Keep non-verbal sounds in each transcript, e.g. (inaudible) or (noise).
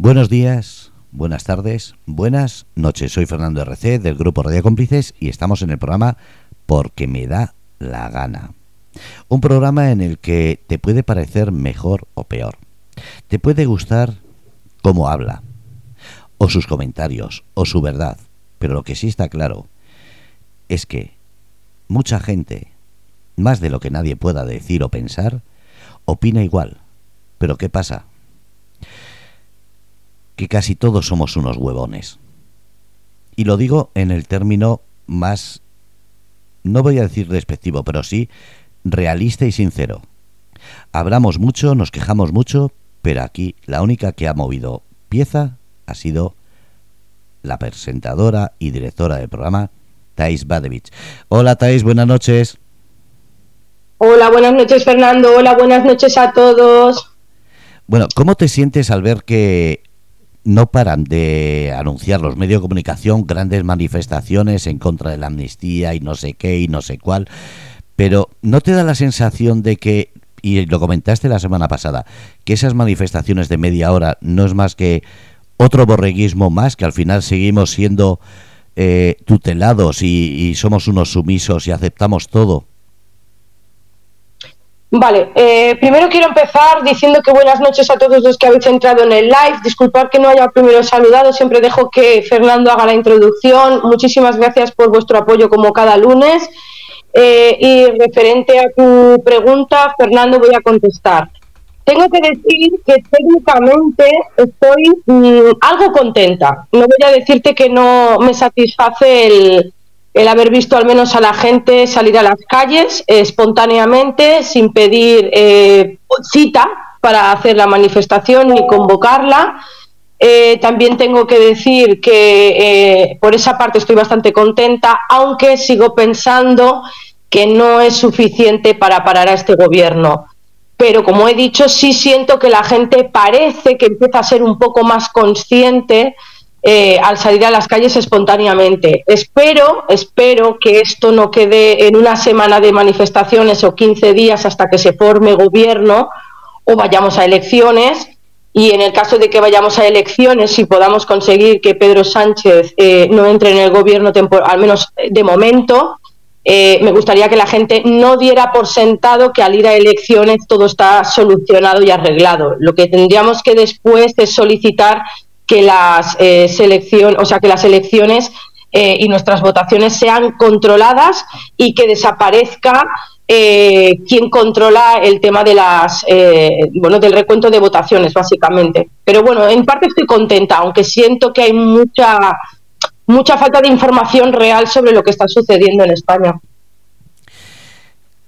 Buenos días, buenas tardes, buenas noches. Soy Fernando RC del grupo Radio Cómplices y estamos en el programa Porque me da la gana. Un programa en el que te puede parecer mejor o peor. Te puede gustar cómo habla, o sus comentarios, o su verdad. Pero lo que sí está claro es que mucha gente, más de lo que nadie pueda decir o pensar, opina igual. Pero ¿qué pasa? Que casi todos somos unos huevones. Y lo digo en el término más, no voy a decir despectivo, pero sí realista y sincero. Hablamos mucho, nos quejamos mucho, pero aquí la única que ha movido pieza ha sido la presentadora y directora del programa, Thais Badevich. Hola Thais, buenas noches. Hola, buenas noches Fernando. Hola, buenas noches a todos. Bueno, ¿cómo te sientes al ver que no paran de anunciar los medios de comunicación grandes manifestaciones en contra de la amnistía y no sé qué y no sé cuál? Pero ¿no te da la sensación de que, y lo comentaste la semana pasada, que esas manifestaciones de media hora no es más que otro borreguismo más, que al final seguimos siendo eh, tutelados y, somos unos sumisos y aceptamos todo? Vale, eh, primero quiero empezar diciendo que buenas noches a todos los que habéis entrado en el live. Disculpar que no haya primero saludado, siempre dejo que Fernando haga la introducción. Muchísimas gracias por vuestro apoyo como cada lunes. Eh, y referente a tu pregunta, Fernando, voy a contestar. Tengo que decir que técnicamente estoy mm, algo contenta. No voy a decirte que no me satisface el, el, haber visto al menos a la gente salir a las calles espontáneamente, sin pedir eh, cita para hacer la manifestación ni convocarla. Eh, también tengo que decir que eh, por esa parte estoy bastante contenta, aunque sigo pensando que no es suficiente para parar a este gobierno pero como he dicho, sí siento que la gente parece que empieza a ser un poco más consciente eh, al salir a las calles espontáneamente. Espero, espero que esto no quede en una semana de manifestaciones o 15 días hasta que se forme gobierno o vayamos a elecciones. Y en el caso de que vayamos a elecciones y podamos conseguir que Pedro Sánchez eh, no entre en el gobierno, al menos de momento, eh, me gustaría que la gente no diera por sentado que al ir a elecciones todo está solucionado y arreglado. Lo que tendríamos que después es solicitar que las eh, o sea, que las elecciones eh, y nuestras votaciones sean controladas y que desaparezca eh, quien controla el tema de las bueno del recuento de votaciones básicamente. Pero bueno, en parte estoy contenta, aunque siento que hay mucha mucha falta de información real sobre lo que está sucediendo en España.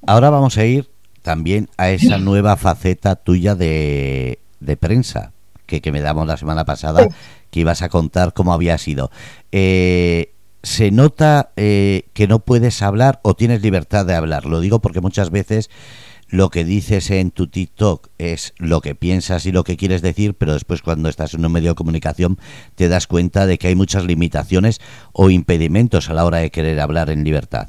Ahora vamos a ir también a esa nueva faceta tuya de, prensa que, que, me damos la semana pasada, que ibas a contar cómo había sido. Eh, ¿Se nota eh, que no puedes hablar o tienes libertad de hablar? Lo digo porque muchas veces lo que dices en tu TikTok es lo que piensas y lo que quieres decir, pero después cuando estás en un medio de comunicación te das cuenta de que hay muchas limitaciones o impedimentos a la hora de querer hablar en libertad.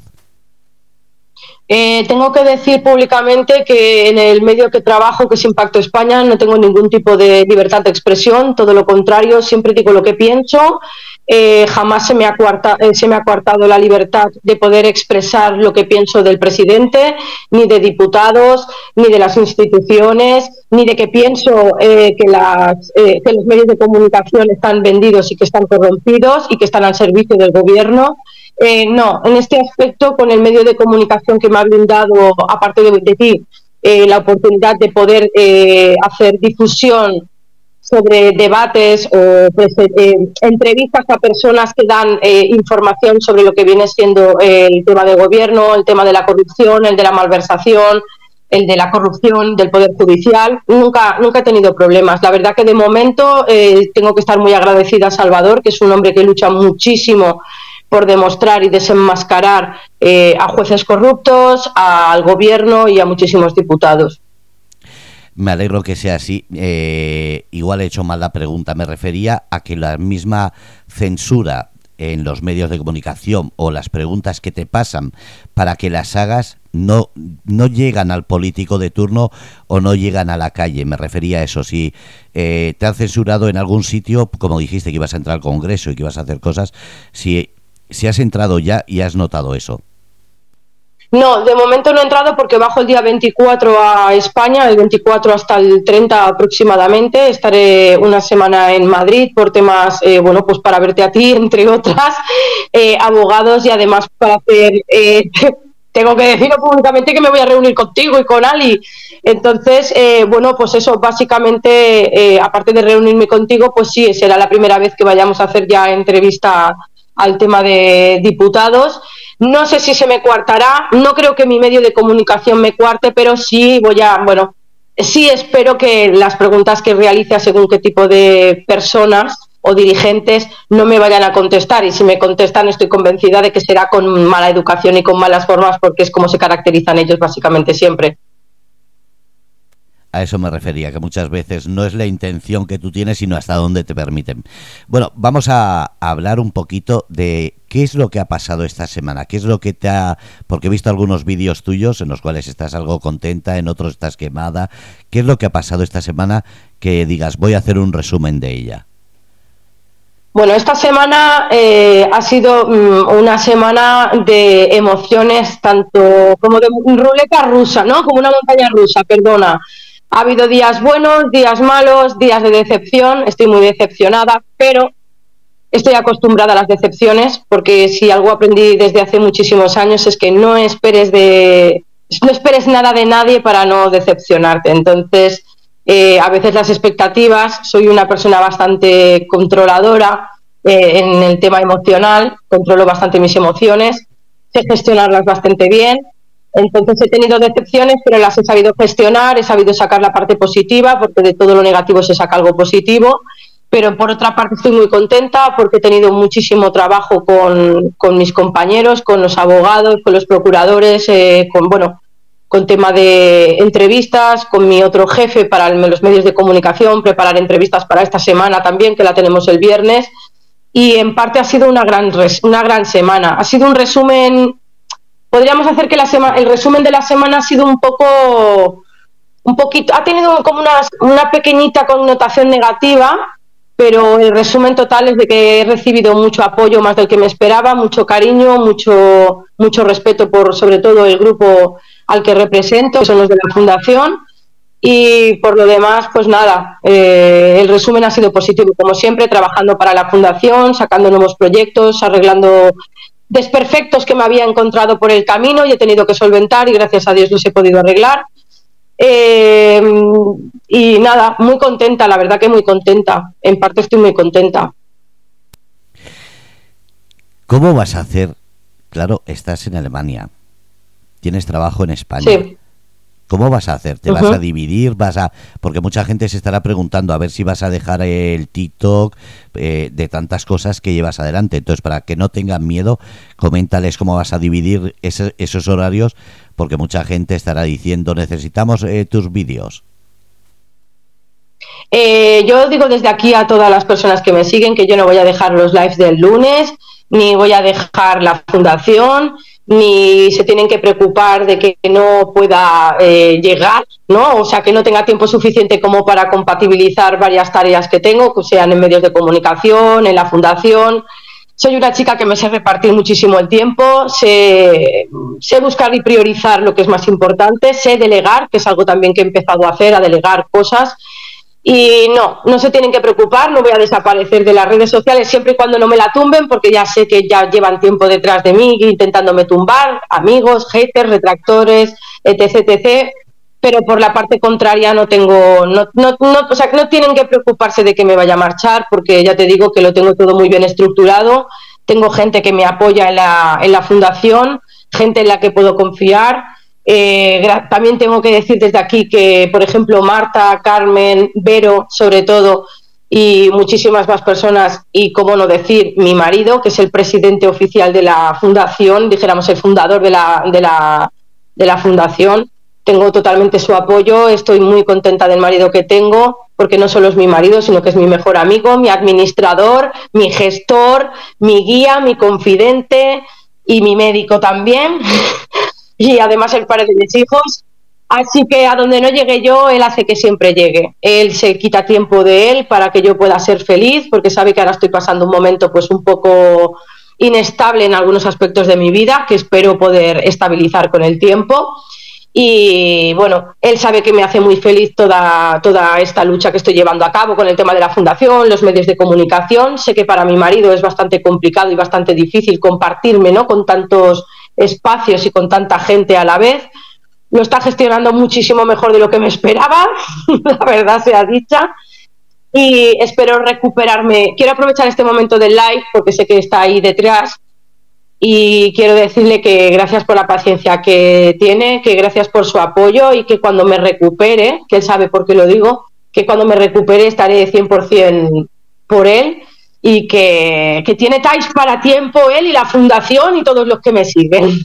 Eh, tengo que decir públicamente que en el medio que trabajo, que es Impacto España, no tengo ningún tipo de libertad de expresión, todo lo contrario, siempre digo lo que pienso eh, jamás se me, ha eh, se me ha coartado la libertad de poder expresar lo que pienso del presidente, ni de diputados, ni de las instituciones, ni de que pienso que, las, que los medios de comunicación están vendidos y que están corrompidos y que están al servicio del gobierno. No, en este aspecto, con el medio de comunicación que me ha brindado, aparte de, de ti, la oportunidad de poder hacer difusión sobre debates o eh, eh, entrevistas a personas que dan eh, información sobre lo que viene siendo el tema de gobierno, el tema de la corrupción, el de la malversación, el de la corrupción del Poder Judicial. Nunca, nunca he tenido problemas. La verdad que de momento tengo que estar muy agradecida a Salvador, que es un hombre que lucha muchísimo por demostrar y desenmascarar a jueces corruptos, al gobierno y a muchísimos diputados. Me alegro que sea así. Eh, igual he hecho mal la pregunta. Me refería a que la misma censura en los medios de comunicación o las preguntas que te pasan para que las hagas no, no llegan al político de turno o no llegan a la calle. Me refería a eso. Si eh, te han censurado en algún sitio, como dijiste que ibas a entrar al Congreso y que ibas a hacer cosas, si, si has entrado ya y has notado eso. No, de momento no he entrado porque bajo el día 24 a España, el 24 hasta el 30 aproximadamente. Estaré una semana en Madrid por temas, eh, bueno, pues para verte a ti, (laughs) entre otras, eh, abogados y además para hacer, eh, (laughs) tengo que decirlo públicamente que me voy a reunir contigo y con Ali. Entonces, bueno, pues eso, básicamente, aparte de reunirme contigo, pues sí, será la primera vez que vayamos a hacer ya entrevista al tema de diputados no sé si se me cuartará, no creo que mi medio de comunicación me cuarte, pero sí voy a, bueno, sí espero que las preguntas que realice a según qué tipo de personas o dirigentes no me vayan a contestar y si me contestan estoy convencida de que será con mala educación y con malas formas porque es como se caracterizan ellos básicamente siempre. A eso me refería, que muchas veces no es la intención que tú tienes, sino hasta dónde te permiten. Bueno, vamos a hablar un poquito de qué es lo que ha pasado esta semana, qué es lo que te ha... Porque he visto algunos vídeos tuyos en los cuales estás algo contenta, en otros estás quemada. ¿Qué es lo que ha pasado esta semana que digas, voy a hacer un resumen de ella? Bueno, esta semana eh, ha sido mm, una semana de emociones, tanto como de ruleta rusa, ¿no? Como una montaña rusa, perdona. Ha habido días buenos, días malos, días de decepción, estoy muy decepcionada, pero estoy acostumbrada a las decepciones porque si algo aprendí desde hace muchísimos años es que no esperes de no esperes nada de nadie para no decepcionarte. Entonces, eh, a veces las expectativas, soy una persona bastante controladora eh, en el tema emocional, controlo bastante mis emociones, sé gestionarlas bastante bien entonces he tenido decepciones, pero las he sabido gestionar, he sabido sacar la parte positiva, porque de todo lo negativo se saca algo positivo. Pero por otra parte estoy muy contenta porque he tenido muchísimo trabajo con, mis compañeros, con los abogados, con los procuradores, eh, con bueno, con tema de entrevistas, con mi otro jefe para los medios de comunicación, preparar entrevistas para esta semana también, que la tenemos el viernes. Y en parte ha sido una gran, una gran semana. Ha sido un resumen podríamos hacer que la semana, el resumen de la semana ha sido un poco, un poquito, ha tenido como una, una pequeñita connotación negativa, pero el resumen total es de que he recibido mucho apoyo más del que me esperaba, mucho cariño, mucho, mucho respeto por sobre todo el grupo al que represento, que son los de la fundación. Y por lo demás, pues nada, eh, el resumen ha sido positivo, como siempre, trabajando para la fundación, sacando nuevos proyectos, arreglando desperfectos que me había encontrado por el camino y he tenido que solventar y gracias a Dios los he podido arreglar. Eh, y nada, muy contenta, la verdad que muy contenta. En parte estoy muy contenta. ¿Cómo vas a hacer? Claro, estás en Alemania, tienes trabajo en España. Sí. ¿Cómo vas a hacer? ¿Te vas a dividir? ¿Vas a...? Porque mucha gente se estará preguntando a ver si vas a dejar el TikTok eh, de tantas cosas que llevas adelante. Entonces, para que no tengan miedo, coméntales cómo vas a dividir esos horarios, porque mucha gente estará diciendo, necesitamos eh, tus vídeos. Eh, yo digo desde aquí a todas las personas que me siguen que yo no voy a dejar los lives del lunes, ni voy a dejar la fundación, ni se tienen que preocupar de que no pueda eh, llegar, ¿no? O sea, que no tenga tiempo suficiente como para compatibilizar varias tareas que tengo, que sean en medios de comunicación, en la fundación. Soy una chica que me sé repartir muchísimo el tiempo, sé, sé buscar y priorizar lo que es más importante, sé delegar, que es algo también que he empezado a hacer, a delegar cosas y no, no se tienen que preocupar, no voy a desaparecer de las redes sociales siempre y cuando no me la tumben, porque ya sé que ya llevan tiempo detrás de mí intentándome tumbar, amigos, haters, retractores, etc, etc. Pero por la parte contraria no tengo, no, no, no, o sea, no tienen que preocuparse de que me vaya a marchar, porque ya te digo que lo tengo todo muy bien estructurado. Tengo gente que me apoya en la, en la fundación, gente en la que puedo confiar eh, también tengo que decir desde aquí que, por ejemplo, Marta, Carmen, Vero, sobre todo, y muchísimas más personas, y cómo no decir, mi marido, que es el presidente oficial de la fundación, dijéramos el fundador de la, de la, de la fundación, tengo totalmente su apoyo, estoy muy contenta del marido que tengo, porque no solo es mi marido, sino que es mi mejor amigo, mi administrador, mi gestor, mi guía, mi confidente y mi médico también, (laughs) y además el padre de mis hijos. Así que a donde no llegue yo, él hace que siempre llegue. Él se quita tiempo de él para que yo pueda ser feliz, porque sabe que ahora estoy pasando un momento pues un poco inestable en algunos aspectos de mi vida, que espero poder estabilizar con el tiempo. Y bueno, él sabe que me hace muy feliz toda, toda esta lucha que estoy llevando a cabo con el tema de la fundación, los medios de comunicación. Sé que para mi marido es bastante complicado y bastante difícil compartirme ¿no? con tantos espacios y con tanta gente a la vez lo está gestionando muchísimo mejor de lo que me esperaba, (laughs) la verdad sea dicha. Y espero recuperarme. Quiero aprovechar este momento del live porque sé que está ahí detrás y quiero decirle que gracias por la paciencia que tiene, que gracias por su apoyo y que cuando me recupere, que él sabe por qué lo digo, que cuando me recupere estaré 100% por él y que, que tiene TAIS para tiempo él y la fundación y todos los que me siguen.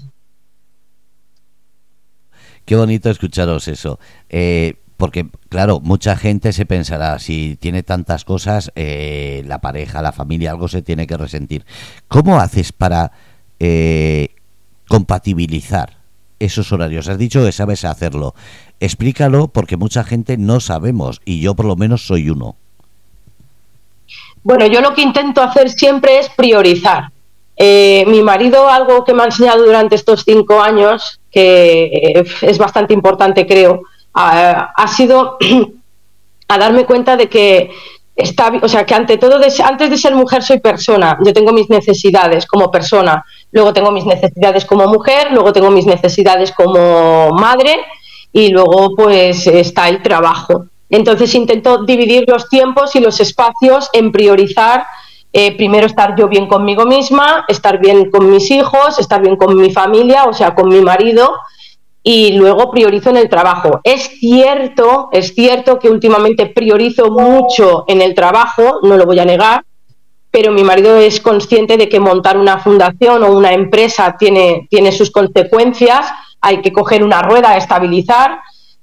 Qué bonito escucharos eso. Eh, porque, claro, mucha gente se pensará, si tiene tantas cosas, eh, la pareja, la familia, algo se tiene que resentir. ¿Cómo haces para eh, compatibilizar esos horarios? Has dicho que sabes hacerlo. Explícalo porque mucha gente no sabemos y yo por lo menos soy uno. Bueno, yo lo que intento hacer siempre es priorizar. mi marido, algo que me ha enseñado durante estos cinco años, que eh, es bastante importante, creo, ha, sido (clears throat) a darme cuenta de que está, o sea, que ante todo, antes de ser mujer soy persona. Yo tengo mis necesidades como persona, luego tengo mis necesidades como mujer, luego tengo mis necesidades como madre y luego pues está el trabajo. Entonces intento dividir los tiempos y los espacios en priorizar eh, primero estar yo bien conmigo misma, estar bien con mis hijos, estar bien con mi familia, o sea, con mi marido, y luego priorizo en el trabajo. Es cierto, es cierto que últimamente priorizo mucho en el trabajo, no lo voy a negar, pero mi marido es consciente de que montar una fundación o una empresa tiene, tiene sus consecuencias, hay que coger una rueda, estabilizar,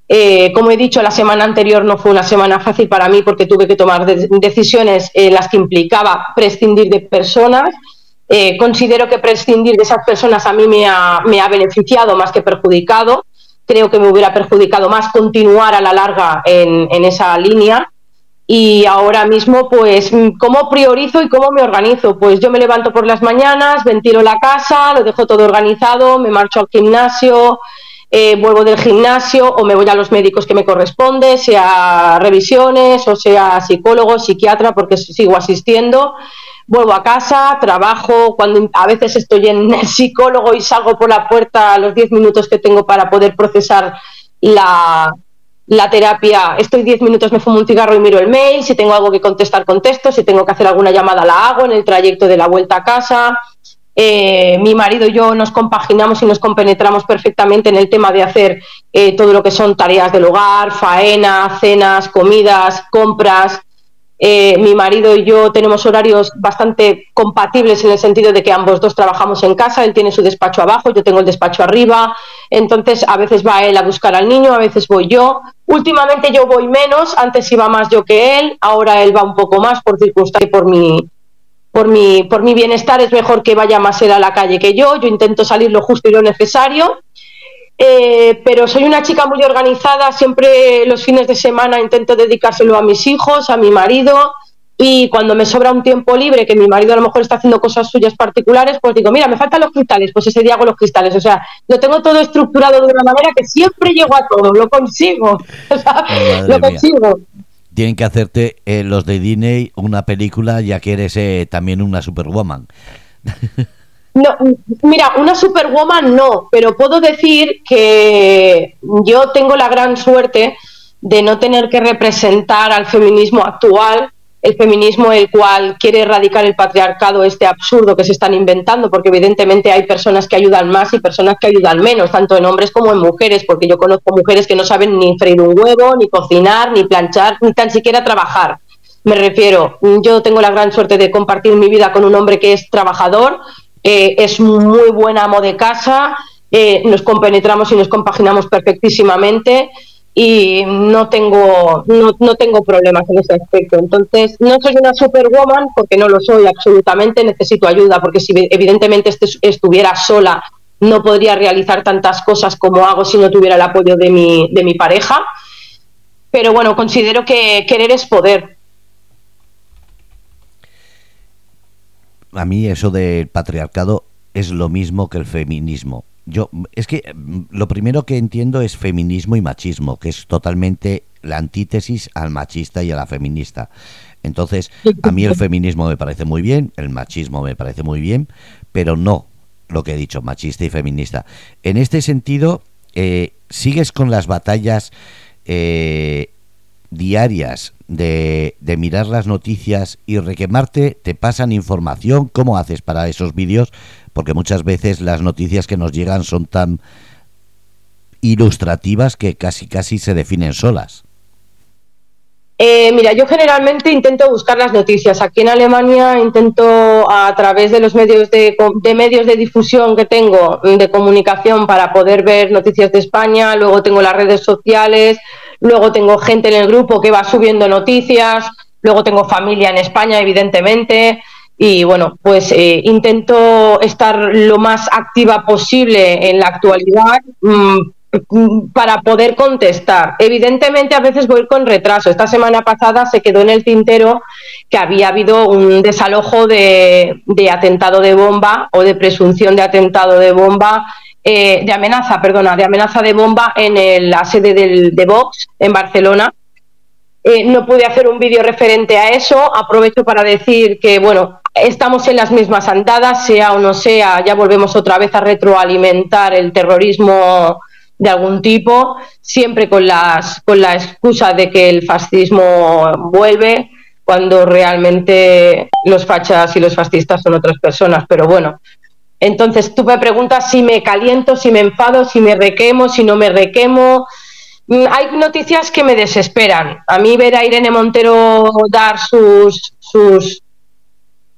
eh, como he dicho, la semana anterior no fue una semana fácil para mí porque tuve que tomar decisiones en las que implicaba prescindir de personas. Eh, considero que prescindir de esas personas a mí me ha, beneficiado más que perjudicado. Creo que me hubiera perjudicado más continuar a la larga en, en esa línea. Y ahora mismo, pues, ¿cómo priorizo y cómo me organizo? Pues yo me levanto por las mañanas, ventilo la casa, lo dejo todo organizado, me marcho al gimnasio, eh, vuelvo del gimnasio o me voy a los médicos que me corresponde, sea revisiones o sea psicólogo, psiquiatra, porque sigo asistiendo. Vuelvo a casa, trabajo, cuando a veces estoy en (laughs) el psicólogo y salgo por la puerta a los 10 minutos que tengo para poder procesar la, la terapia, estoy 10 minutos, me fumo un cigarro y miro el mail, si tengo algo que contestar, contesto, si tengo que hacer alguna llamada, la hago en el trayecto de la vuelta a casa. Eh, mi marido y yo nos compaginamos y nos compenetramos perfectamente en el tema de hacer eh, todo lo que son tareas del hogar, faena, cenas, comidas, compras. Eh, mi marido y yo tenemos horarios bastante compatibles en el sentido de que ambos dos trabajamos en casa, él tiene su despacho abajo, yo tengo el despacho arriba, entonces a veces va él a buscar al niño, a veces voy yo. Últimamente yo voy menos, antes iba más yo que él, ahora él va un poco más por circunstancia y por mi, por mi, por mi bienestar es mejor que vaya más él a la calle que yo, yo intento salir lo justo y lo necesario, eh, pero soy una chica muy organizada, siempre los fines de semana intento dedicárselo a mis hijos, a mi marido, y cuando me sobra un tiempo libre, que mi marido a lo mejor está haciendo cosas suyas particulares, pues digo, mira, me faltan los cristales, pues ese día hago los cristales. O sea, lo tengo todo estructurado de una manera que siempre llego a todo, lo consigo. (laughs) lo consigo tienen que hacerte eh, los de Disney una película ya que eres eh, también una superwoman. No, mira, una superwoman no, pero puedo decir que yo tengo la gran suerte de no tener que representar al feminismo actual el feminismo el cual quiere erradicar el patriarcado, este absurdo que se están inventando, porque evidentemente hay personas que ayudan más y personas que ayudan menos, tanto en hombres como en mujeres, porque yo conozco mujeres que no saben ni freír un huevo, ni cocinar, ni planchar, ni tan siquiera trabajar. Me refiero, yo tengo la gran suerte de compartir mi vida con un hombre que es trabajador, eh, es muy buen amo de casa, eh, nos compenetramos y nos compaginamos perfectísimamente y no tengo, no, tengo problemas en ese aspecto. Entonces, no soy una superwoman porque no lo soy absolutamente, necesito ayuda porque si evidentemente este estuviera sola no podría realizar tantas cosas como hago si no tuviera el apoyo de mi, de mi pareja. Pero bueno, considero que querer es poder. A mí eso del patriarcado es lo mismo que el feminismo yo, es que mm, lo primero que entiendo es feminismo y machismo, que es totalmente la antítesis al machista y a la feminista. Entonces, a mí el feminismo me parece muy bien, el machismo me parece muy bien, pero no lo que he dicho, machista y feminista. En este sentido, eh, ¿sigues con las batallas eh, diarias de, de, mirar las noticias y requemarte? ¿Te pasan información? ¿Cómo haces para esos vídeos? porque muchas veces las noticias que nos llegan son tan ilustrativas que casi casi se definen solas. Eh, mira, yo generalmente intento buscar las noticias. Aquí en Alemania intento a través de los medios de, de, medios de difusión que tengo de comunicación para poder ver noticias de España. Luego tengo las redes sociales. Luego tengo gente en el grupo que va subiendo noticias. Luego tengo familia en España, evidentemente y bueno, pues eh, intento estar lo más activa posible en la actualidad mm, para poder contestar. Evidentemente a veces voy con retraso. Esta semana pasada se quedó en el tintero que había habido un desalojo de, atentado de bomba o de presunción de atentado de bomba. Eh, de amenaza, perdona, de amenaza de bomba en la sede del, de Vox en Barcelona. Eh, no pude hacer un vídeo referente a eso. Aprovecho para decir que, bueno, estamos en las mismas andadas, sea o no sea, ya volvemos otra vez a retroalimentar el terrorismo de algún tipo, siempre con, las, con la excusa de que el fascismo vuelve, cuando realmente los fachas y los fascistas son otras personas. Pero bueno, entonces tú me preguntas si me caliento, si me enfado, si me requemo, si no me requemo. Mm, hay noticias que me desesperan. A mí ver a Irene Montero dar sus, sus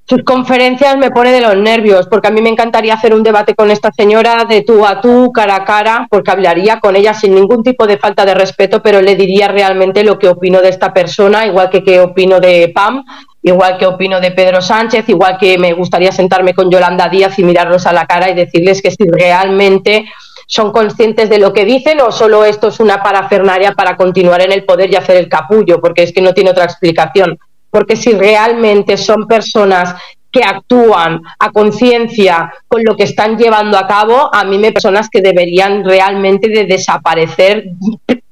sus conferencias me pone de los nervios, porque a mí me encantaría hacer un debate con esta señora de tú a tú, cara a cara, porque hablaría con ella sin ningún tipo de falta de respeto, pero le diría realmente lo que opino de esta persona, igual que qué opino de Pam, igual que opino de Pedro Sánchez, igual que me gustaría sentarme con Yolanda Díaz y mirarlos a la cara y decirles que si realmente son conscientes de lo que dicen o solo esto es una parafernaria para continuar en el poder y hacer el capullo, porque es que no tiene otra explicación porque si realmente son personas que actúan a conciencia con lo que están llevando a cabo, a mí me personas que deberían realmente de desaparecer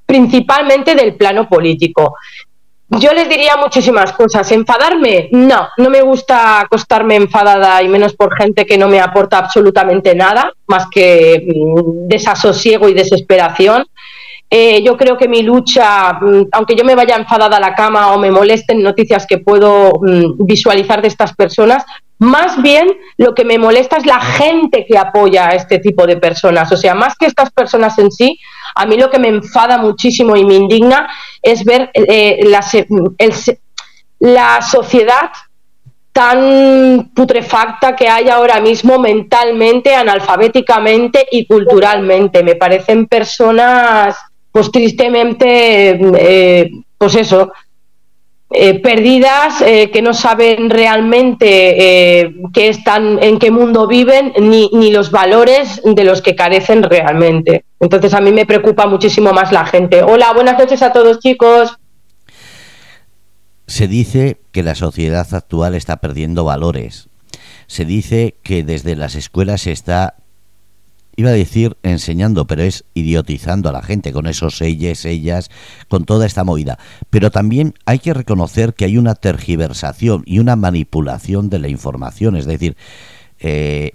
principalmente del plano político. Yo les diría muchísimas cosas. ¿Enfadarme? No, no me gusta acostarme enfadada y menos por gente que no me aporta absolutamente nada, más que mm, desasosiego y desesperación. Eh, yo creo que mi lucha, mm, aunque yo me vaya enfadada a la cama o me molesten noticias que puedo mm, visualizar de estas personas, más bien lo que me molesta es la gente que apoya a este tipo de personas. O sea, más que estas personas en sí, a mí lo que me enfada muchísimo y me indigna es ver eh, la sociedad tan putrefacta que hay ahora mismo mentalmente, analfabéticamente y culturalmente. Me parecen personas pues tristemente, eh, pues eso, eh, perdidas, eh, que no saben realmente qué están, en qué mundo viven, ni, ni los valores de los que carecen realmente. Entonces a mí me preocupa muchísimo más la gente. Hola, buenas noches a todos chicos. Se dice que la sociedad actual está perdiendo valores. Se dice que desde las escuelas se está iba a decir enseñando, pero es idiotizando a la gente con esos ellas, ellas, con toda esta movida. Pero también hay que reconocer que hay una tergiversación y una manipulación de la información, es decir, eh,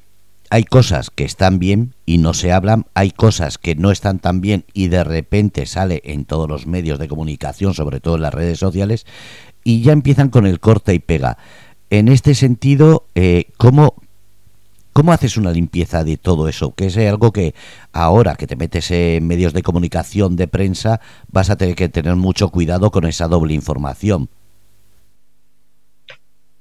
hay cosas que están bien y no se hablan, hay cosas que no están tan bien y de repente sale en todos los medios de comunicación, sobre todo en las redes sociales, y ya empiezan con el corte y pega. En este sentido, eh, ¿cómo, ¿Cómo haces una limpieza de todo eso? Que es algo que ahora que te metes en medios de comunicación, de prensa, vas a tener que tener mucho cuidado con esa doble información.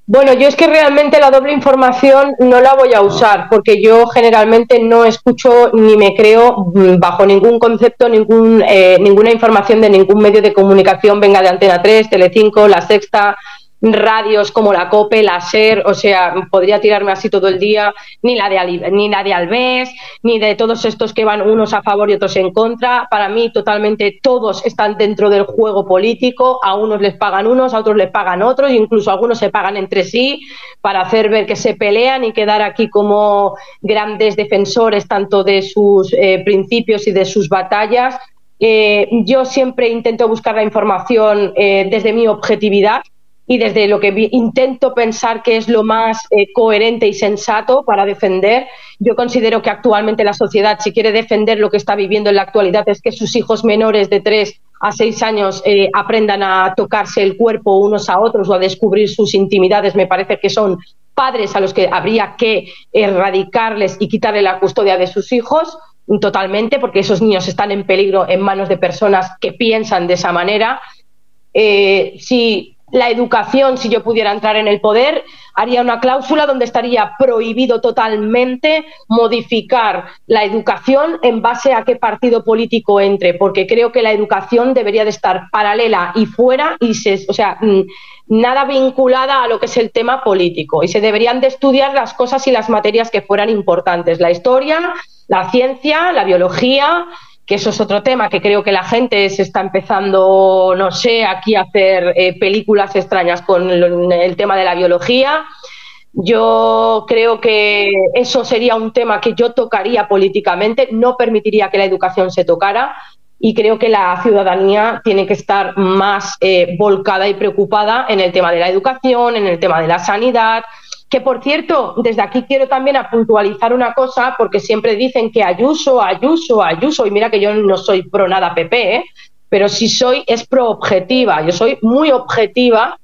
Bueno, yo es que realmente la doble información no la voy a usar porque yo generalmente no escucho ni me creo bajo ningún concepto ningún, eh, ninguna información de ningún medio de comunicación, venga de Antena 3, Telecinco, La Sexta, radios como la COPE, la SER, o sea, podría tirarme así todo el día, ni la de, ni la de Alves, ni de todos estos que van unos a favor y otros en contra. Para mí, totalmente todos están dentro del juego político, a unos les pagan unos, a otros les pagan otros, incluso algunos se pagan entre sí para hacer ver que se pelean y quedar aquí como grandes defensores tanto de sus eh, principios y de sus batallas. Eh, yo siempre intento buscar la información eh, desde mi objetividad y desde lo que intento pensar que es lo más eh, coherente y sensato para defender. Yo considero que actualmente la sociedad, si quiere defender lo que está viviendo en la actualidad, es que sus hijos menores de 3 a 6 años eh, aprendan a tocarse el cuerpo unos a otros o a descubrir sus intimidades. Me parece que son padres a los que habría que erradicarles y quitarle la custodia de sus hijos totalmente, porque esos niños están en peligro en manos de personas que piensan de esa manera. Eh, la educación, si yo pudiera entrar en el poder, haría una cláusula donde estaría prohibido totalmente modificar la educación en base a qué partido político entre, porque creo que la educación debería de estar paralela y fuera y se, o sea, mm, nada vinculada a lo que es el tema político. Y se deberían de estudiar las cosas y las materias que fueran importantes, la historia, la ciencia, la biología, que eso es otro tema, que creo que la gente se está empezando, no sé, aquí a hacer eh, películas extrañas con el, tema de la biología. Yo creo que eso sería un tema que yo tocaría políticamente, no permitiría que la educación se tocara y creo que la ciudadanía tiene que estar más eh, volcada y preocupada en el tema de la educación, en el tema de la sanidad, que por cierto, desde aquí quiero también puntualizar una cosa, porque siempre dicen que Ayuso, Ayuso, Ayuso, y mira que yo no soy pro nada PP, ¿eh? pero si soy es pro objetiva, yo soy muy objetiva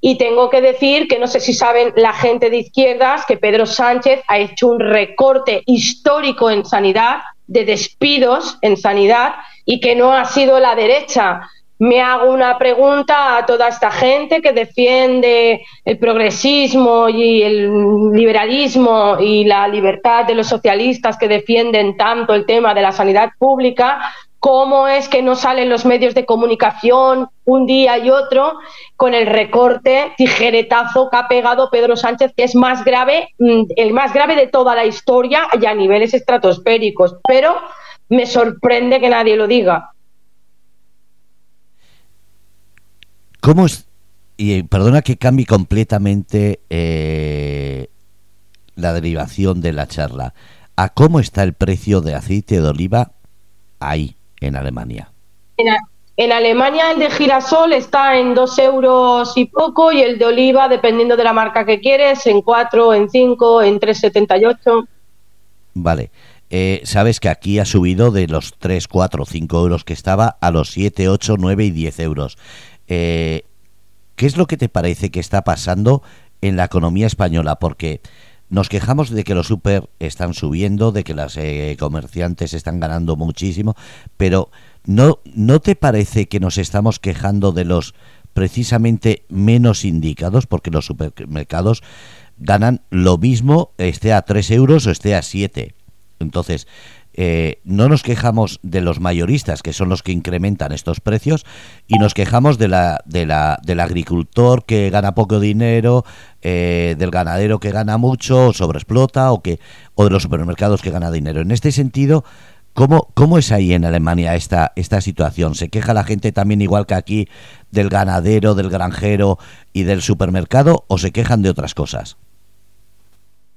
y tengo que decir que no sé si saben la gente de izquierdas que Pedro Sánchez ha hecho un recorte histórico en sanidad, de despidos en sanidad, y que no ha sido la derecha me hago una pregunta a toda esta gente que defiende el progresismo y el liberalismo y la libertad de los socialistas que defienden tanto el tema de la sanidad pública, cómo es que no salen los medios de comunicación un día y otro con el recorte tijeretazo que ha pegado Pedro Sánchez, que es más grave, mm, el más grave de toda la historia y a niveles estratosféricos. Pero me sorprende que nadie lo diga. ¿Cómo es? Y perdona que cambie completamente eh, la derivación de la charla. ¿A cómo está el precio de aceite de oliva ahí, en Alemania? En, Alemania el de girasol está en dos euros y poco y el de oliva, dependiendo de la marca que quieres, en cuatro, en cinco, en 3,78. Vale. Eh, sabes que aquí ha subido de los 3, 4, 5 euros que estaba a los 7, 8, 9 y 10 euros. Eh, ¿Qué es lo que te parece que está pasando en la economía española? Porque nos quejamos de que los super están subiendo, de que las eh, comerciantes están ganando muchísimo, pero ¿no, ¿no te parece que nos estamos quejando de los precisamente menos indicados? Porque los supermercados ganan lo mismo, esté a 3 euros o esté a 7. Entonces, eh, no nos quejamos de los mayoristas, que son los que incrementan estos precios, y nos quejamos de la, de la, del agricultor que gana poco dinero, eh, del ganadero que gana mucho, o sobreexplota, o, que, o de los supermercados que gana dinero. En este sentido, ¿Cómo, ¿Cómo, es ahí en Alemania esta, esta situación? ¿Se queja la gente también igual que aquí del ganadero, del granjero y del supermercado o se quejan de otras cosas?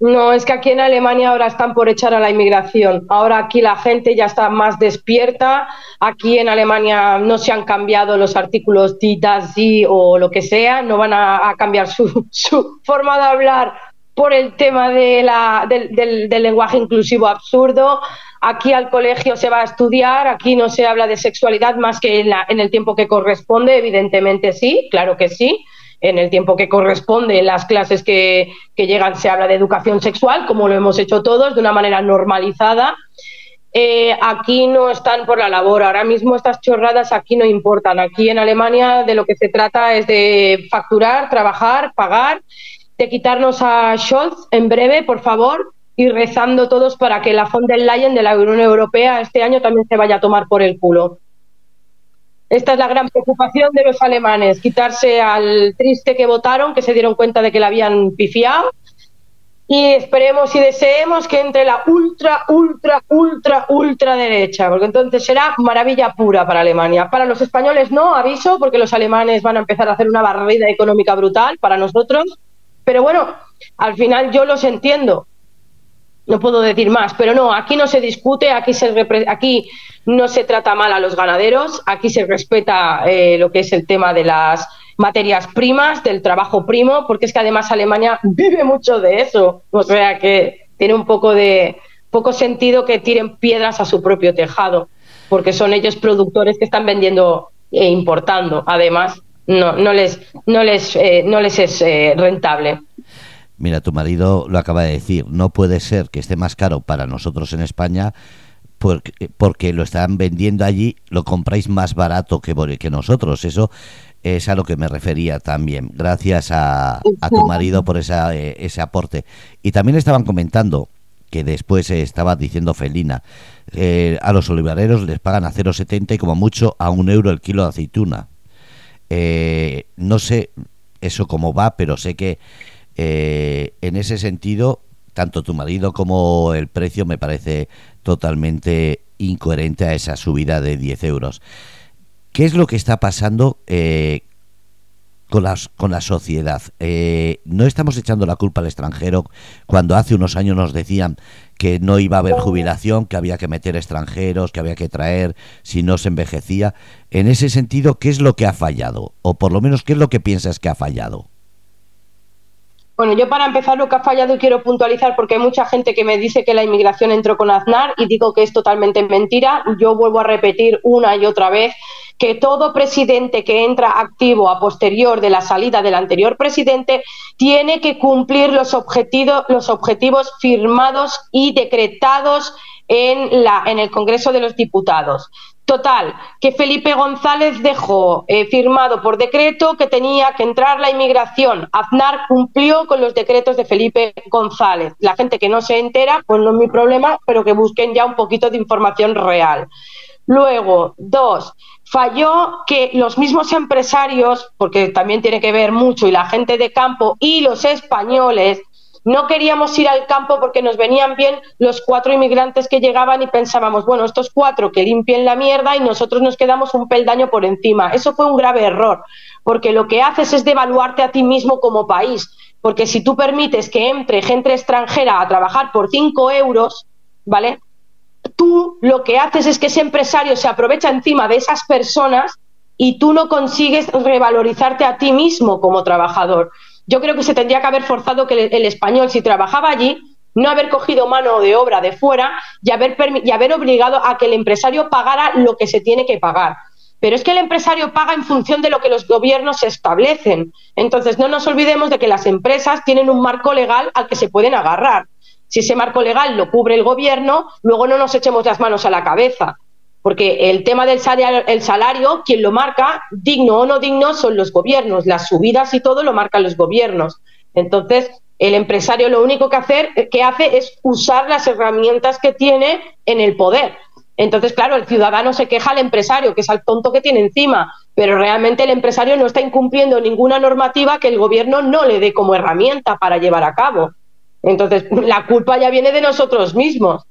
No, es que aquí en Alemania ahora están por echar a la inmigración. Ahora aquí la gente ya está más despierta. Aquí en Alemania no se han cambiado los artículos di, das, o lo que sea. No van a, cambiar (laughs) su, forma de hablar por el tema de la, del, lenguaje inclusivo absurdo. Aquí al colegio se va a estudiar, aquí no se habla de sexualidad más que en, en el tiempo que corresponde, evidentemente sí, claro que sí en el tiempo que corresponde en las clases que, llegan se habla de educación sexual, como lo hemos hecho todos, de una manera normalizada. eh, aquí no están por la labor. Ahora mismo estas chorradas aquí no importan. Aquí en Alemania de lo que se trata es de facturar, trabajar, pagar, de quitarnos a Scholz en breve, por favor, y rezando todos para que la von der Leyen de la Unión Europea este año también se vaya a tomar por el culo. Esta es la gran preocupación de los alemanes, quitarse al triste que votaron, que se dieron cuenta de que la habían pifiado y esperemos y deseemos que entre la ultra, ultra, ultra, ultra derecha, porque entonces será maravilla pura para Alemania. Para los españoles no, aviso, porque los alemanes van a empezar a hacer una barrida económica brutal para nosotros. Pero bueno, al final yo los entiendo. No puedo decir más, pero no, aquí no se discute, aquí, se aquí no se trata mal a los ganaderos, aquí se respeta eh, lo que es el tema de las materias primas, del trabajo primo, porque es que además Alemania (laughs) vive mucho de eso. O sea que tiene un poco de poco sentido que tiren piedras a su propio tejado, porque son ellos productores que están vendiendo e importando. Además, no, no les, no les, eh, no les es eh, rentable. Mira, tu marido lo acaba de decir, no puede ser que esté más caro para nosotros en España porque, porque lo están vendiendo allí, lo compráis más barato que, que nosotros. Eso es a lo que me refería también. Gracias a, tu marido por esa, eh, ese aporte. Y también estaban comentando que después estaba diciendo Felina, eh, a los olivareros les pagan a 0,70 y como mucho a un euro el kilo de aceituna. Eh, no sé eso cómo va, pero sé que en ese sentido, tanto tu marido como el precio me parece totalmente incoherente a esa subida de 10 euros. ¿Qué es lo que está pasando eh, con, las, con la sociedad? Eh, no estamos echando la culpa al extranjero cuando hace unos años nos decían que no iba a haber jubilación, que había que meter extranjeros, que había que traer si no se envejecía. En ese sentido, ¿qué es lo que ha fallado? O por lo menos, ¿qué es lo que piensas que ha fallado? Bueno, yo para empezar lo que ha fallado y quiero puntualizar porque hay mucha gente que me dice que la inmigración entró con Aznar y digo que es totalmente mentira. Yo vuelvo a repetir una y otra vez que todo presidente que entra activo a posterior de la salida del anterior presidente tiene que cumplir los objetivos, los objetivos firmados y decretados en el Congreso de los Diputados. Total, que Felipe González dejó eh, firmado por decreto que tenía que entrar la inmigración. Aznar cumplió con los decretos de Felipe González. La gente que no se entera, pues no es mi problema, pero que busquen ya un poquito de información real. Luego, dos, falló que los mismos empresarios, porque también tiene que ver mucho, y la gente de campo y los españoles, no queríamos ir al campo porque nos venían bien los cuatro inmigrantes que llegaban y pensábamos, bueno, estos cuatro que limpien la mierda y nosotros nos quedamos un peldaño por encima. Eso fue un grave error, porque lo que haces es devaluarte a ti mismo como país, porque si tú permites que entre gente extranjera a trabajar por cinco euros, ¿vale? tú lo que haces es que ese empresario se aprovecha encima de esas personas y tú no consigues revalorizarte a ti mismo como trabajador. Yo creo que se tendría que haber forzado que el, español, si trabajaba allí, no haber cogido mano de obra de fuera y haber, y haber obligado a que el empresario pagara lo que se tiene que pagar. Pero es que el empresario paga en función de lo que los gobiernos establecen. Entonces, no nos olvidemos de que las empresas tienen un marco legal al que se pueden agarrar. Si ese marco legal lo cubre el gobierno, luego no nos echemos las manos a la cabeza. Porque el tema del salario, el salario, quien lo marca, digno o no digno, son los gobiernos. Las subidas y todo lo marcan los gobiernos. Entonces, el empresario lo único que, que hace es usar las herramientas que tiene en el poder. Entonces, claro, el ciudadano se queja al empresario, que es al tonto que tiene encima, pero realmente el empresario no está incumpliendo ninguna normativa que el gobierno no le dé como herramienta para llevar a cabo. Entonces, la culpa ya viene de nosotros mismos.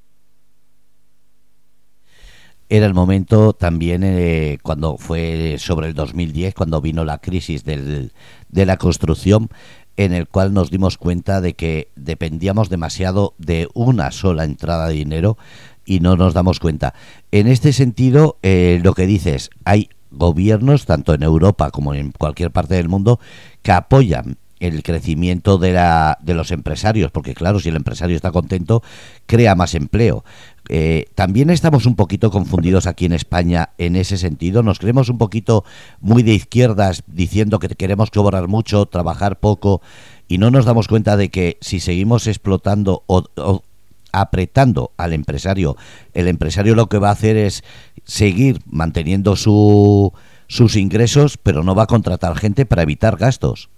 Era el momento también eh, cuando fue sobre el 2010, cuando vino la crisis del, de la construcción, en el cual nos dimos cuenta de que dependíamos demasiado de una sola entrada de dinero y no nos damos cuenta. En este sentido, eh, lo que dices, hay gobiernos, tanto en Europa como en cualquier parte del mundo, que apoyan el crecimiento de, la, de los empresarios, porque claro, si el empresario está contento, crea más empleo. Eh, también estamos un poquito confundidos aquí en España en ese sentido. Nos creemos un poquito muy de izquierdas diciendo que queremos cobrar mucho, trabajar poco y no nos damos cuenta de que si seguimos explotando o, apretando al empresario, el empresario lo que va a hacer es seguir manteniendo su, sus ingresos, pero no va a contratar gente para evitar gastos.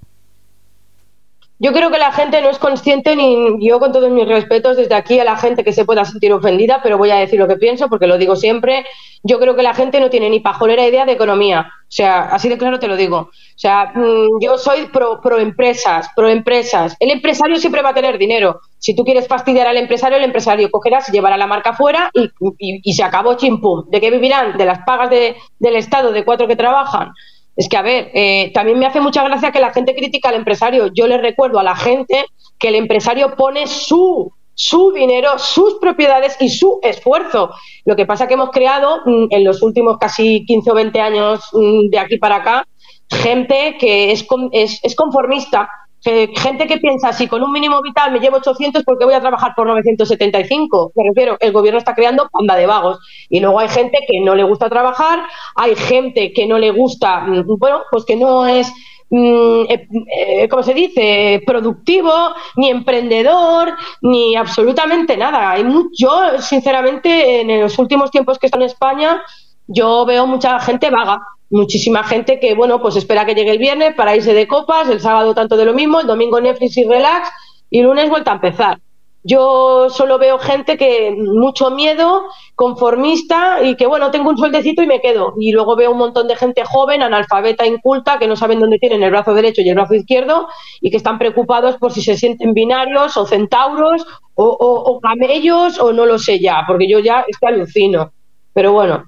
Yo creo que la gente no es consciente, ni yo con todos mis respetos desde aquí a la gente que se pueda sentir ofendida, pero voy a decir lo que pienso porque lo digo siempre. Yo creo que la gente no tiene ni pajolera idea de economía. O sea, así de claro te lo digo. O sea, mm, yo soy pro, pro empresas, pro empresas. El empresario siempre va a tener dinero. Si tú quieres fastidiar al empresario, el empresario cogerá, se llevará la marca fuera y, se acabó chimpum. ¿De qué vivirán? De las pagas del Estado de cuatro que trabajan. Es que, a ver, eh, también me hace mucha gracia que la gente critica al empresario. Yo le recuerdo a la gente que el empresario pone su, su dinero, sus propiedades y su esfuerzo. Lo que pasa que hemos creado mm, en los últimos casi 15 o 20 años mm, de aquí para acá gente que es, es, es conformista gente que piensa, si con un mínimo vital me llevo 800, porque voy a trabajar por 975? Me refiero, el gobierno está creando panda de vagos. Y luego hay gente que no le gusta trabajar, hay gente que no le gusta, mm, bueno, pues que no es mm, eh, ¿cómo se dice? productivo, ni emprendedor, ni absolutamente nada. Hay yo, sinceramente, en los últimos tiempos que estoy en España, yo veo mucha gente vaga, muchísima gente que, bueno, pues espera que llegue el viernes para irse de copas, el sábado tanto de lo mismo, el domingo Netflix y relax, y el lunes vuelta a empezar. Yo solo veo gente que mucho miedo, conformista y que bueno, tengo un sueldecito y me quedo. Y luego veo un montón de gente joven, analfabeta, inculta, que no saben dónde tienen el brazo derecho y el brazo izquierdo y que están preocupados por si se sienten binarios o centauros o, o camellos o no lo sé ya, porque yo ya es que alucino. Pero bueno,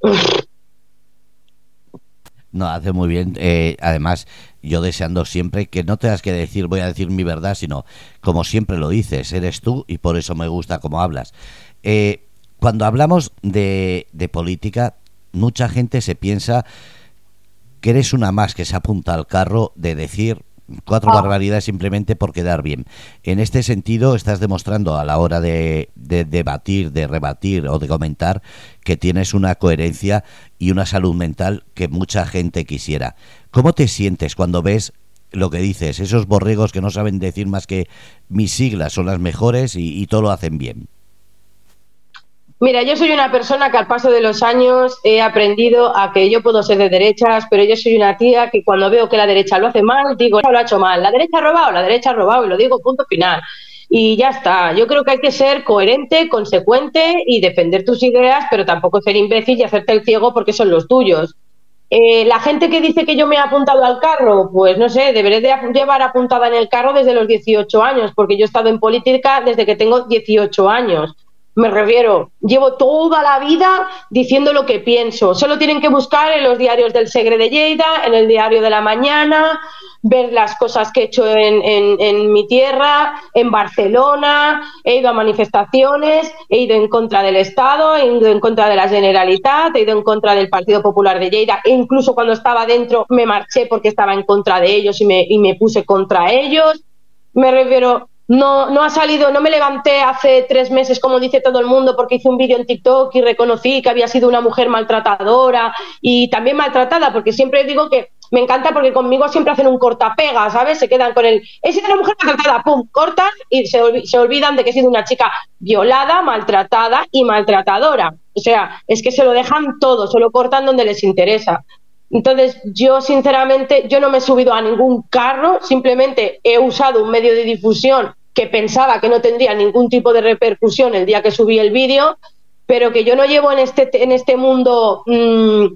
(laughs) no, hace muy bien. Eh, además, yo deseando siempre que no tengas que decir, voy a decir mi verdad, sino como siempre lo dices, eres tú y por eso me gusta cómo hablas. Eh, cuando hablamos de, de política, mucha gente se piensa que eres una más que se apunta al carro de decir cuatro ah. barbaridades simplemente por quedar bien. En este sentido, estás demostrando a la hora de, debatir, de rebatir o de comentar que tienes una coherencia y una salud mental que mucha gente quisiera. ¿Cómo te sientes cuando ves lo que dices, esos borregos que no saben decir más que mis siglas son las mejores y todo lo hacen bien? Mira, yo soy una persona que al paso de los años he aprendido a que yo puedo ser de derechas, pero yo soy una tía que cuando veo que la derecha lo hace mal, digo, lo ha hecho mal, la derecha ha robado, la derecha ha robado, y lo digo punto final. Y ya está, yo creo que hay que ser coherente, consecuente y defender tus ideas, pero tampoco ser imbécil y hacerte el ciego porque son los tuyos. Eh, la gente que dice que yo me he apuntado al carro, pues no sé, deberé de llevar apuntada en el carro desde los 18 años, porque yo he estado en política desde que tengo 18 años. Me refiero, llevo toda la vida diciendo lo que pienso. Solo tienen que buscar en los diarios del Segre de Lleida, en el diario de la mañana, ver las cosas que he hecho en, mi tierra, en Barcelona. He ido a manifestaciones, he ido en contra del Estado, he ido en contra de la Generalitat, he ido en contra del Partido Popular de Lleida. E incluso cuando estaba dentro me marché porque estaba en contra de ellos y me, y me puse contra ellos. Me refiero, no, no ha salido, no me levanté hace tres meses, como dice todo el mundo, porque hice un vídeo en TikTok y reconocí que había sido una mujer maltratadora y también maltratada, porque siempre digo que me encanta porque conmigo siempre hacen un cortapega, ¿sabes? Se quedan con el, he sido una mujer maltratada, pum, cortan y se, se olvidan de que he sido una chica violada, maltratada y maltratadora. O sea, es que se lo dejan todo, se lo cortan donde les interesa. Entonces, yo sinceramente, yo no me he subido a ningún carro, simplemente he usado un medio de difusión que pensaba que no tendría ningún tipo de repercusión el día que subí el vídeo, pero que yo no llevo en este, en este mundo mm,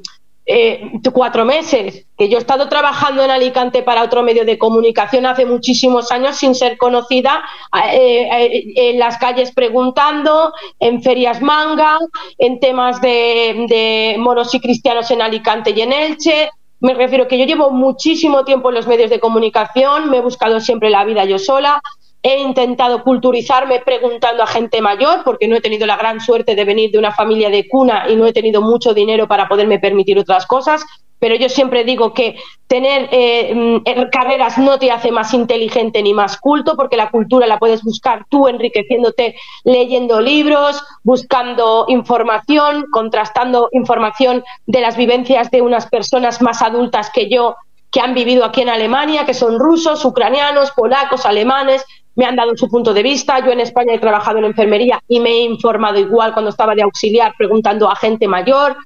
eh, cuatro meses, que yo he estado trabajando en Alicante para otro medio de comunicación hace muchísimos años sin ser conocida, eh, eh, en las calles preguntando, en ferias manga, en temas de, de moros y cristianos en Alicante y en Elche. Me refiero que yo llevo muchísimo tiempo en los medios de comunicación, me he buscado siempre la vida yo sola, He intentado culturizarme preguntando a gente mayor, porque no he tenido la gran suerte de venir de una familia de cuna y no he tenido mucho dinero para poderme permitir otras cosas. Pero yo siempre digo que tener eh, mm, er, carreras no te hace más inteligente ni más culto, porque la cultura la puedes buscar tú enriqueciéndote leyendo libros, buscando información, contrastando información de las vivencias de unas personas más adultas que yo que han vivido aquí en Alemania, que son rusos, ucranianos, polacos, alemanes, me han dado su punto de vista. Yo en España he trabajado en enfermería y me he informado igual cuando estaba de auxiliar preguntando a gente mayor.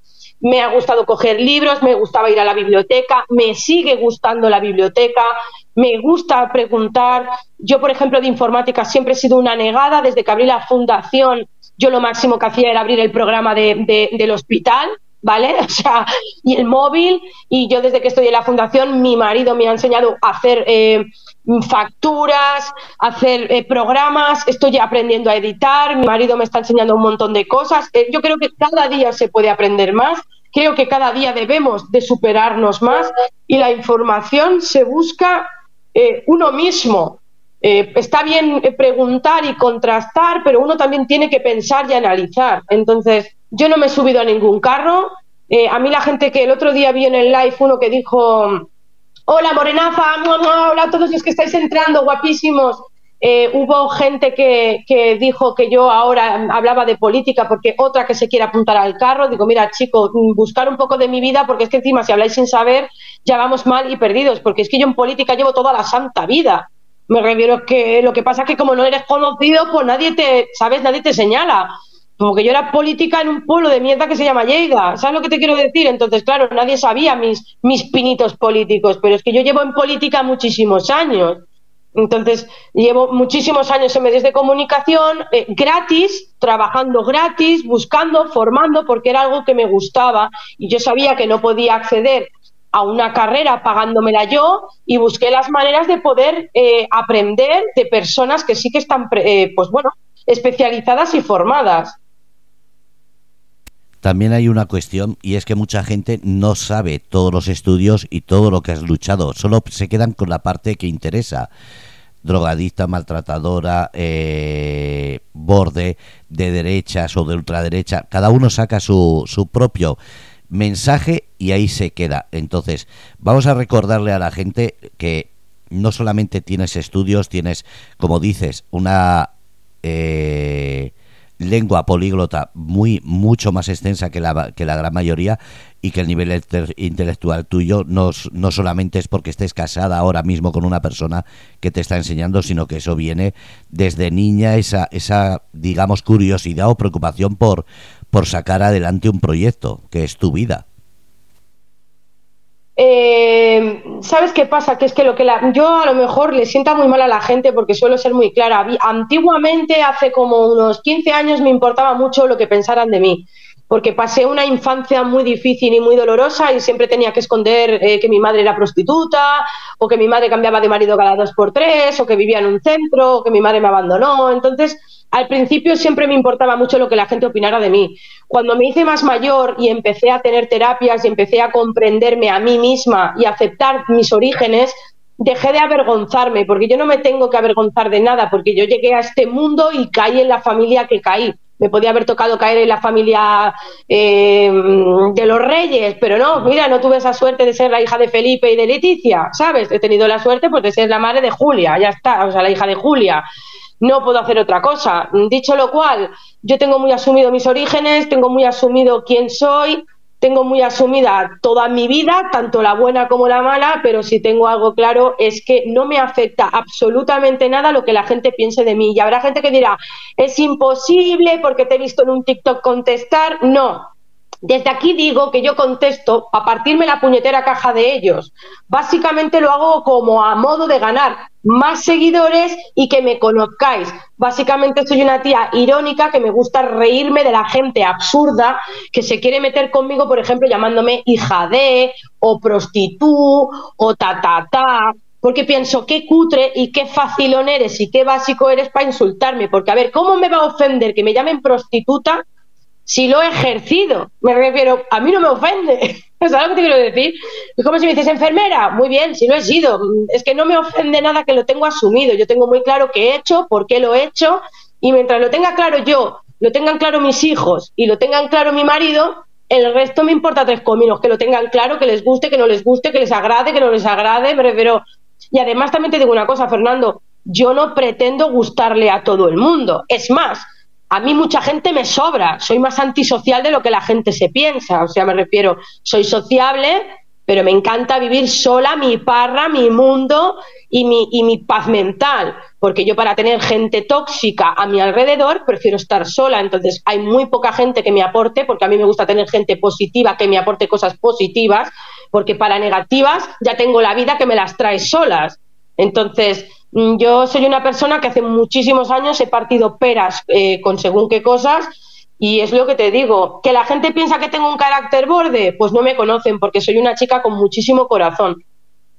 Me ha gustado coger libros, me gustaba ir a la biblioteca, me sigue gustando la biblioteca, me gusta preguntar. Yo, por ejemplo, de informática siempre he sido una negada. Desde que abrí la fundación, yo lo máximo que hacía era abrir el programa de, del hospital ¿vale? (laughs) O sea, y el móvil, y yo desde que estoy en la fundación, mi marido me ha enseñado a hacer eh, facturas, a hacer eh, programas, estoy aprendiendo a editar, mi marido me está enseñando un montón de cosas. Eh, yo creo que cada día se puede aprender más, creo que cada día debemos de superarnos más y la información se busca uno mismo. está bien preguntar y contrastar, pero uno también tiene que pensar y analizar. Entonces, yo no me he subido a ningún carro. Eh, a mí la gente que el otro día vi en el live uno que dijo, hola Morenaza, hola a todos los que estáis entrando, guapísimos. Eh, hubo gente que, que, dijo que yo ahora hablaba de política porque otra que se quiere apuntar al carro. Digo, mira, chico, buscar un poco de mi vida porque es que encima si habláis sin saber ya vamos mal y perdidos porque es que yo en política llevo toda la santa vida. Me refiero que lo que pasa es que como no eres conocido, pues nadie te, ¿sabes? Nadie te señala como que yo era política en un pueblo de mierda que se llama Lleida. ¿Sabes lo que te quiero decir? Entonces, claro, nadie sabía mis, mis pinitos políticos, pero es que yo llevo en política muchísimos años. Entonces, llevo muchísimos años en medios de comunicación, eh, gratis, trabajando gratis, buscando, formando, porque era algo que me gustaba y yo sabía que no podía acceder a una carrera pagándomela yo y busqué las maneras de poder eh, aprender de personas que sí que están, eh, pues bueno, especializadas y formadas. También hay una cuestión y es que mucha gente no sabe todos los estudios y todo lo que has luchado, solo se quedan con la parte que interesa. Drogadicta, maltratadora, eh, borde de derechas o de ultraderecha, cada uno saca su, su propio mensaje y ahí se queda. Entonces, vamos a recordarle a la gente que no solamente tienes estudios, tienes, como dices, una eh, lengua políglota muy mucho más extensa que la, que la gran mayoría y que el nivel intelectual tuyo no, no solamente es porque estés casada ahora mismo con una persona que te está enseñando, sino que eso viene desde niña, esa, esa digamos, curiosidad o preocupación por, por sacar adelante un proyecto, que es tu vida. Eh, ¿Sabes qué pasa? Que es que lo que la, yo a lo mejor le sienta muy mal a la gente porque suelo ser muy clara. Antiguamente, hace como unos 15 años, me importaba mucho lo que pensaran de mí, porque pasé una infancia muy difícil y muy dolorosa y siempre tenía que esconder eh, que mi madre era prostituta, o que mi madre cambiaba de marido cada dos por tres, o que vivía en un centro, o que mi madre me abandonó. Entonces, al principio siempre me importaba mucho lo que la gente opinara de mí. Cuando me hice más mayor y empecé a tener terapias y empecé a comprenderme a mí misma y aceptar mis orígenes, dejé de avergonzarme, porque yo no me tengo que avergonzar de nada, porque yo llegué a este mundo y caí en la familia que caí. Me podía haber tocado caer en la familia eh, de los reyes, pero no, mira, no tuve esa suerte de ser la hija de Felipe y de Leticia, ¿sabes? He tenido la suerte pues, de ser la madre de Julia, ya está, o sea, la hija de Julia no puedo hacer otra cosa. Dicho lo cual, yo tengo muy asumido mis orígenes, tengo muy asumido quién soy, tengo muy asumida toda mi vida, tanto la buena como la mala, pero si tengo algo claro es que no me afecta absolutamente nada lo que la gente piense de mí. Y habrá gente que dirá, es imposible porque te he visto en un TikTok contestar. No, desde aquí digo que yo contesto a partirme la puñetera caja de ellos. Básicamente lo hago como a modo de ganar más seguidores y que me conozcáis. Básicamente soy una tía irónica que me gusta reírme de la gente absurda que se quiere meter conmigo, por ejemplo, llamándome hija de o prostitut o ta ta ta porque pienso qué cutre y qué facilón eres y qué básico eres para insultarme, porque a ver, ¿cómo me va a ofender que me llamen prostituta si lo he ejercido. Me refiero, a mí no me ofende. (laughs) ¿Sabes lo que te quiero decir? Es como si me dices enfermera. Muy bien, si lo he sido. Es que no me ofende nada que lo tengo asumido. Yo tengo muy claro qué he hecho, por qué lo he hecho. Y mientras lo tenga claro yo, lo tengan claro mis hijos y lo tengan claro mi marido, el resto me importa tres cominos. Que lo tengan claro, que les guste, que no les guste, que les agrade, que no les agrade. Me refiero. Y además también te digo una cosa, Fernando. Yo no pretendo gustarle a todo el mundo. Es más, a mí mucha gente me sobra, soy más antisocial de lo que la gente se piensa, o sea, me refiero, soy sociable, pero me encanta vivir sola, mi parra, mi mundo, y mi, y mi paz mental, porque yo para tener gente tóxica a mi alrededor prefiero estar sola, entonces hay muy poca gente que me aporte, porque a mí me gusta tener gente positiva que me aporte cosas positivas, porque para negativas ya tengo la vida que me las trae solas. Entonces, yo soy una persona que hace muchísimos años he partido peras eh, con según qué cosas y es lo que te digo, que la gente piensa que tengo un carácter borde, pues no me conocen porque soy una chica con muchísimo corazón,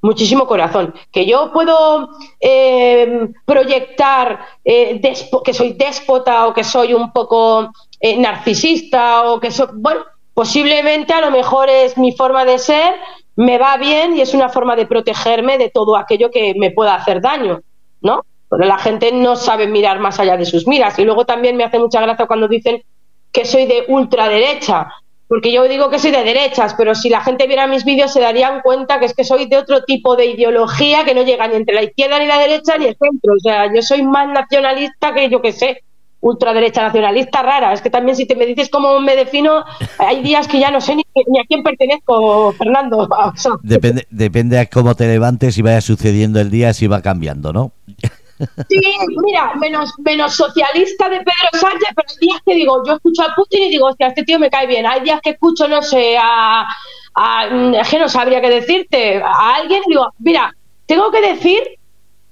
muchísimo corazón. Que yo puedo eh, proyectar eh, que soy déspota o que soy un poco eh, narcisista o que soy, bueno, posiblemente a lo mejor es mi forma de ser, me va bien y es una forma de protegerme de todo aquello que me pueda hacer daño, ¿no? Pero la gente no sabe mirar más allá de sus miras. Y luego también me hace mucha gracia cuando dicen que soy de ultraderecha, porque yo digo que soy de derechas, pero si la gente viera mis vídeos se darían cuenta que es que soy de otro tipo de ideología que no llega ni entre la izquierda ni la derecha ni el centro. O sea, yo soy más nacionalista que yo que sé, ultraderecha nacionalista rara. Es que también si te me dices cómo me defino, hay días que ya no sé ni, a quién pertenezco, Fernando. (laughs) depende, depende a cómo te levantes y vaya sucediendo el día, si va cambiando, ¿no? Sí, mira, menos, menos socialista de Pedro Sánchez, pero hay días que digo, yo escucho a Putin y digo, hostia, este tío me cae bien. Hay días que escucho, no sé, a, a es que no sabría qué decirte, a alguien digo, mira, tengo que decir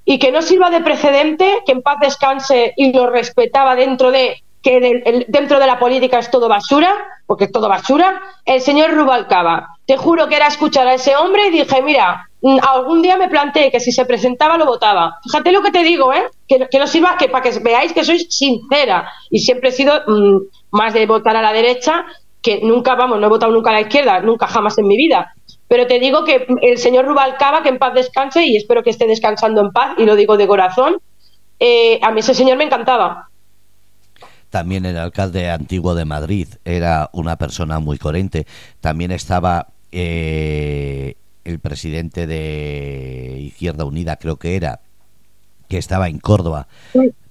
y que no sirva de precedente, que en paz descanse y lo respetaba dentro de que dentro de la política es todo basura, porque es todo basura, el señor Rubalcaba. Te juro que era escuchar a ese hombre y dije, mira, mm, algún día me planteé que si se presentaba lo votaba. Fíjate lo que te digo, ¿eh? Que, que no sirva que para que veáis que soy sincera y siempre he sido mm, más de votar a la derecha que nunca, vamos, no he votado nunca a la izquierda, nunca jamás en mi vida. Pero te digo que el señor Rubalcaba, que en paz descanse y espero que esté descansando en paz, y lo digo de corazón, eh, a mí ese señor me encantaba también el alcalde antiguo de Madrid era una persona muy coherente. También estaba eh, el presidente de Izquierda Unida, creo que era, que estaba en Córdoba.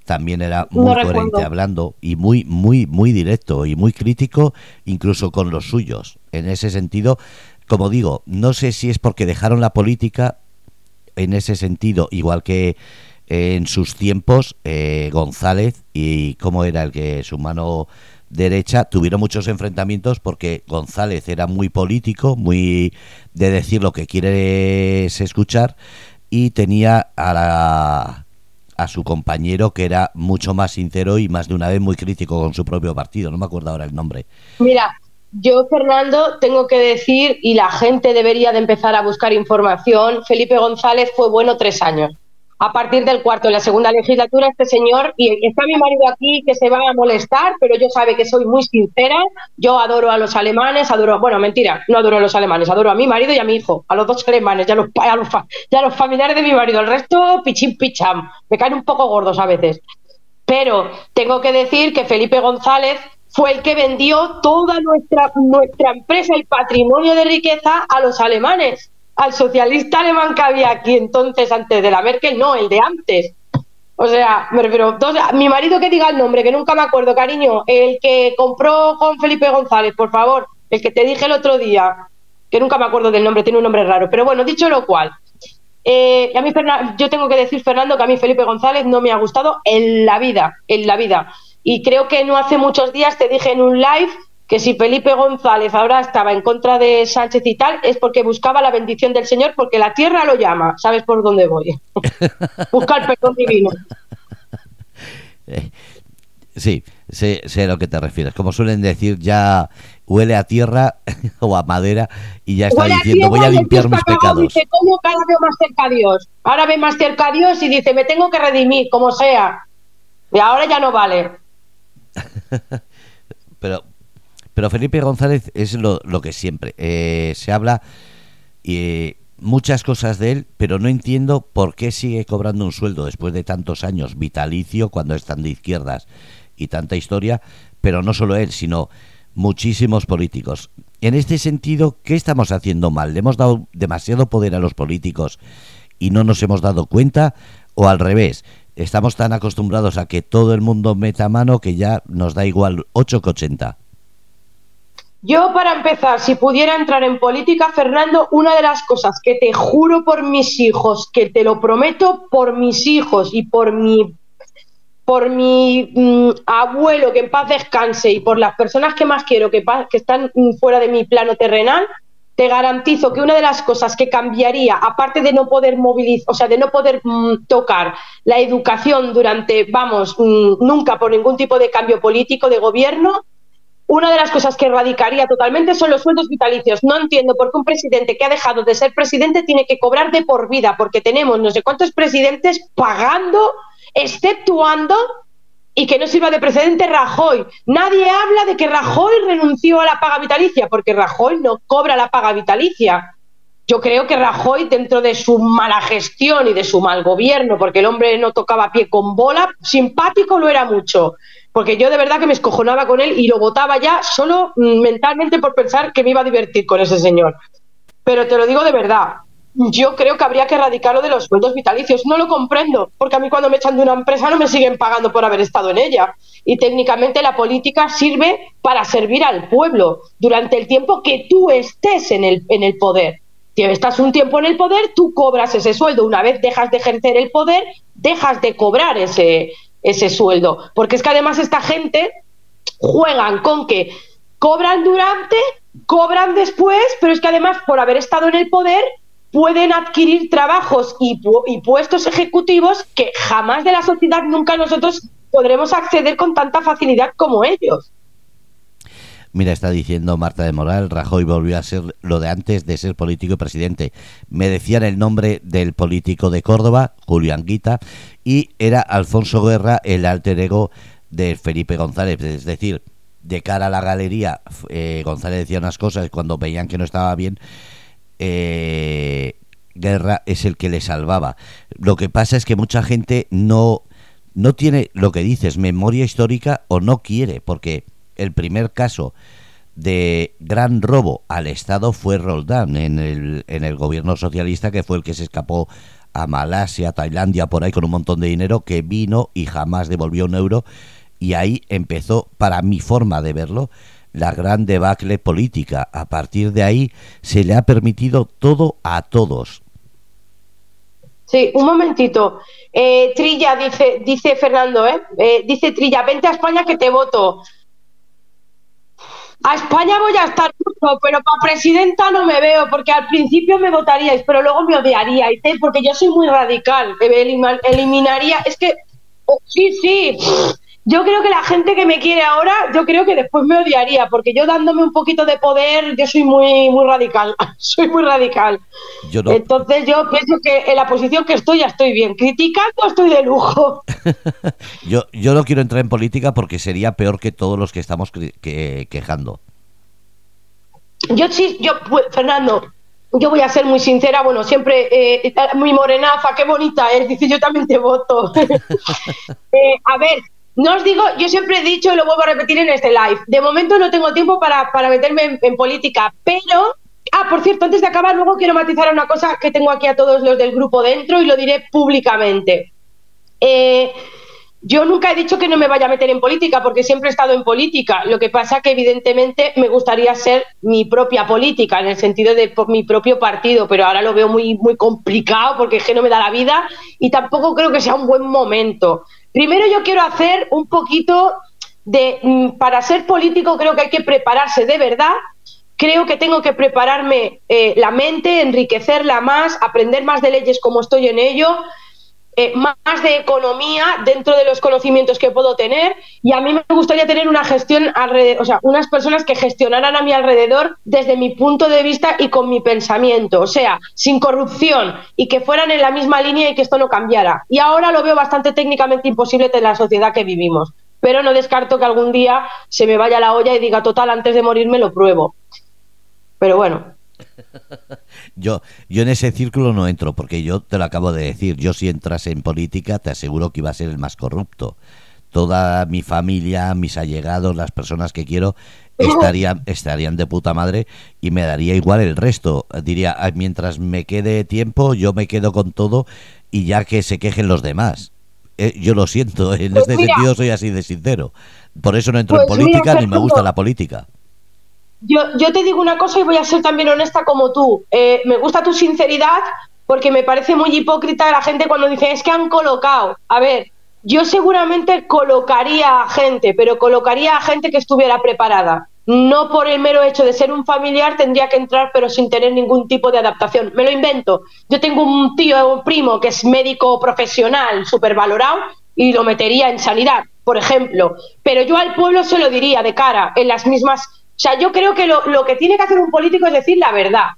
También era muy coherente hablando y muy, muy, muy directo y muy crítico, incluso con los suyos. En ese sentido, como digo, no sé si es porque dejaron la política en ese sentido, igual que en sus tiempos eh, González y cómo era el que su mano derecha tuvieron muchos enfrentamientos porque González era muy político, muy de decir lo que quieres escuchar y tenía a la, a su compañero que era mucho más sincero y más de una vez muy crítico con su propio partido, no me acuerdo ahora el nombre. Mira, yo Fernando tengo que decir y la gente debería de empezar a buscar información, Felipe González fue bueno tres años. A partir del cuarto, en la segunda legislatura, este señor, y está mi marido aquí que se va a molestar, pero yo sabe que soy muy sincera, yo adoro a los alemanes, adoro, bueno, mentira, no adoro a los alemanes, adoro a mi marido y a mi hijo, a los dos alemanes, ya los, a los, ya los familiares de mi marido, el resto pichín picham, me caen un poco gordos a veces. Pero tengo que decir que Felipe González fue el que vendió toda nuestra, nuestra empresa y patrimonio de riqueza a los alemanes al socialista alemán que había aquí entonces antes de la Merkel, no, el de antes. O sea, me refiero, mi marido que diga el nombre, que nunca me acuerdo, cariño, el que compró con Felipe González, por favor, el que te dije el otro día, que nunca me acuerdo del nombre, tiene un nombre raro, pero bueno, dicho lo cual, eh, a mí, yo tengo que decir, Fernando, que a mí Felipe González no me ha gustado en la vida, en la vida. Y creo que no hace muchos días te dije en un live que si Felipe González ahora estaba en contra de Sánchez y tal, es porque buscaba la bendición del Señor, porque la tierra lo llama. ¿Sabes por dónde voy? (laughs) Busca el perdón divino. Eh, sí, sé, sé, a lo que te refieres. Como suelen decir, ya huele a tierra (laughs) o a madera y ya está diciendo, voy a limpiar mis pecados. Dice, ¿cómo cada vez más cerca a Dios? Ahora ve más cerca a Dios y dice, me tengo que redimir, como sea. Y ahora ya no vale. (laughs) Pero pero Felipe González es lo, que siempre. Eh, se habla y muchas cosas de él, pero no entiendo por qué sigue cobrando un sueldo después de tantos años vitalicio cuando están de izquierdas y tanta historia, pero no solo él, sino muchísimos políticos. En este sentido, ¿qué estamos haciendo mal? ¿Le hemos dado demasiado poder a los políticos y no nos hemos dado cuenta? ¿O al revés? Estamos tan acostumbrados a que todo el mundo meta mano que ya nos da igual 8 que 80. Yo, para empezar, si pudiera entrar en política, Fernando, una de las cosas que te juro por mis hijos, que te lo prometo por mis hijos y por mi por mi mm, abuelo que en paz descanse y por las personas que más quiero que, que están fuera de mi plano terrenal, te garantizo que una de las cosas que cambiaría, aparte de no poder movilizar, o sea, de no poder mm, tocar la educación durante, vamos, mm, nunca por ningún tipo de cambio político de gobierno, una de las cosas que erradicaría totalmente son los sueldos vitalicios. No entiendo por qué un presidente que ha dejado de ser presidente tiene que cobrar de por vida, porque tenemos no sé cuántos presidentes pagando, exceptuando y que no sirva de precedente Rajoy. Nadie habla de que Rajoy renunció a la paga vitalicia, porque Rajoy no cobra la paga vitalicia. Yo creo que Rajoy, dentro de su mala gestión y de su mal gobierno, porque el hombre no tocaba pie con bola, simpático lo era mucho porque yo de verdad que me escojonaba con él y lo votaba ya solo mm, mentalmente por pensar que me iba a divertir con ese señor. Pero te lo digo de verdad, yo creo que habría que erradicarlo de los sueldos vitalicios. No lo comprendo, porque a mí cuando me echan de una empresa no me siguen pagando por haber estado en ella. Y técnicamente la política sirve para servir al pueblo durante el tiempo que tú estés en el, en el poder. Si estás un tiempo en el poder, tú cobras ese sueldo. Una vez dejas de ejercer el poder, dejas de cobrar ese, ese sueldo. Porque es que además esta gente juegan con que cobran durante, cobran después, pero es que además por haber estado en el poder pueden adquirir trabajos y, puestos ejecutivos que jamás de la sociedad nunca nosotros podremos acceder con tanta facilidad como ellos. Mira, está diciendo Marta de Moral, Rajoy volvió a ser lo de antes de ser político y presidente. Me decían el nombre del político de Córdoba, Julio Anguita, y era Alfonso Guerra el alter ego de Felipe González. Es decir, de cara a la galería, eh, González decía unas cosas cuando veían que no estaba bien. Eh, Guerra es el que le salvaba. Lo que pasa es que mucha gente no, no tiene lo que dices, memoria histórica o no quiere, porque el primer caso de gran robo al Estado fue Roldán en el, en el gobierno socialista, que fue el que se escapó a Malasia, Tailandia, por ahí con un montón de dinero, que vino y jamás devolvió un euro. Y ahí empezó, para mi forma de verlo, la gran debacle política. A partir de ahí se le ha permitido todo a todos. Sí, un momentito. Eh, Trilla, dice, dice Fernando, ¿eh? ¿eh? Dice Trilla, vente a España que te voto. A España voy a estar pero para presidenta no me veo, porque al principio me votaríais, pero luego me odiaríais, ¿eh? porque yo soy muy radical. Eliminaría, es que, oh, sí, sí, yo creo que la gente que me quiere ahora, yo creo que después me odiaría, porque yo dándome un poquito de poder, yo soy muy, muy radical, (laughs) soy muy radical. Entonces yo pienso que en la posición que estoy ya estoy bien, criticando estoy de lujo. (laughs) yo, yo no quiero entrar en política porque sería peor que todos los que estamos quejando. Yo sí, yo, pues, Fernando, yo voy a ser muy sincera, bueno, siempre eh, muy morenaza, qué bonita es, dice yo también te voto. (laughs) Eh, a ver, no os digo, yo siempre he dicho y lo vuelvo a repetir en este live, de momento no tengo tiempo para, meterme en, política, pero, ah, por cierto, antes de acabar, luego quiero matizar una cosa que tengo aquí a todos los del grupo dentro y lo diré públicamente. Eh, yo nunca he dicho que no me vaya a meter en política, porque siempre he estado en política. Lo que pasa que evidentemente me gustaría ser mi propia política, en el sentido de mi propio partido, pero ahora lo veo muy, muy complicado porque es que no me da la vida y tampoco creo que sea un buen momento. Primero yo quiero hacer un poquito de, mm, para ser político creo que hay que prepararse de verdad, creo que tengo que prepararme eh, la mente, enriquecerla más, aprender más de leyes como estoy en ello, eh, más de economía dentro de los conocimientos que puedo tener y a mí me gustaría tener una gestión alrededor, o sea, unas personas que gestionaran a mi alrededor desde mi punto de vista y con mi pensamiento, o sea, sin corrupción y que fueran en la misma línea y que esto no cambiara. Y ahora lo veo bastante técnicamente imposible en la sociedad que vivimos, pero no descarto que algún día se me vaya la olla y diga, total, antes de morirme lo pruebo. Pero bueno, (laughs) yo, yo en ese círculo no entro, porque yo te lo acabo de decir, yo si entras en política te aseguro que iba a ser el más corrupto. Toda mi familia, mis allegados, las personas que quiero, (laughs) estarían, estarían de puta madre y me daría igual el resto. Diría, mientras me quede tiempo, yo me quedo con todo y ya que se quejen los demás. Eh, yo lo siento, (laughs) en pues este sentido soy así de sincero. Por eso no entro en pues política ni me gusta la política. Yo, te digo una cosa y voy a ser también honesta como tú. Eh, me gusta tu sinceridad porque me parece muy hipócrita la gente cuando dice es que han colocado. A ver, yo seguramente colocaría a gente, pero colocaría a gente que estuviera preparada. No por el mero hecho de ser un familiar tendría que entrar, pero sin tener ningún tipo de adaptación. Me lo invento. Yo tengo un tío, un primo que es médico profesional, súper valorado, y lo metería en sanidad, por ejemplo. Pero yo al pueblo se lo diría de cara, en las mismas. O sea, yo creo que lo, que tiene que hacer un político es decir la verdad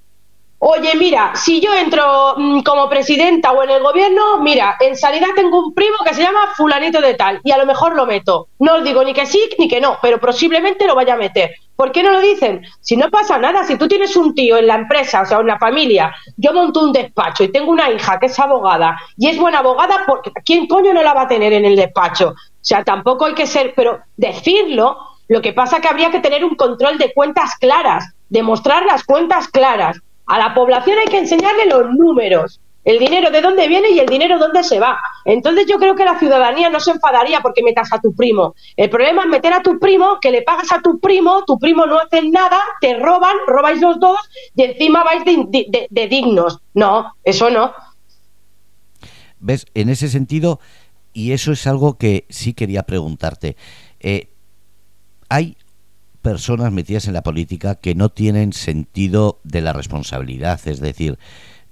Oye, mira, si yo entro mm, como presidenta o en el gobierno, mira, en sanidad tengo un primo que se llama fulanito de tal y a lo mejor lo meto. No os digo ni que sí ni que no, pero posiblemente lo vaya a meter. ¿Por qué no lo dicen? Si no pasa nada, si tú tienes un tío en la empresa, o sea, en la familia, yo monto un despacho y tengo una hija que es abogada y es buena abogada, porque ¿quién coño no la va a tener en el despacho? O sea, tampoco hay que ser, pero decirlo, lo que pasa que habría que tener un control de cuentas claras, demostrar las cuentas claras a la población hay que enseñarle los números, el dinero de dónde viene y el dinero dónde se va. Entonces yo creo que la ciudadanía no se enfadaría porque metas a tu primo. El problema es meter a tu primo, que le pagas a tu primo, tu primo no hace nada, te roban, robáis los dos y encima vais de, dignos. No, eso no. ¿Ves? En ese sentido, y eso es algo que sí quería preguntarte, eh, ¿hay personas metidas en la política que no tienen sentido de la responsabilidad, es decir,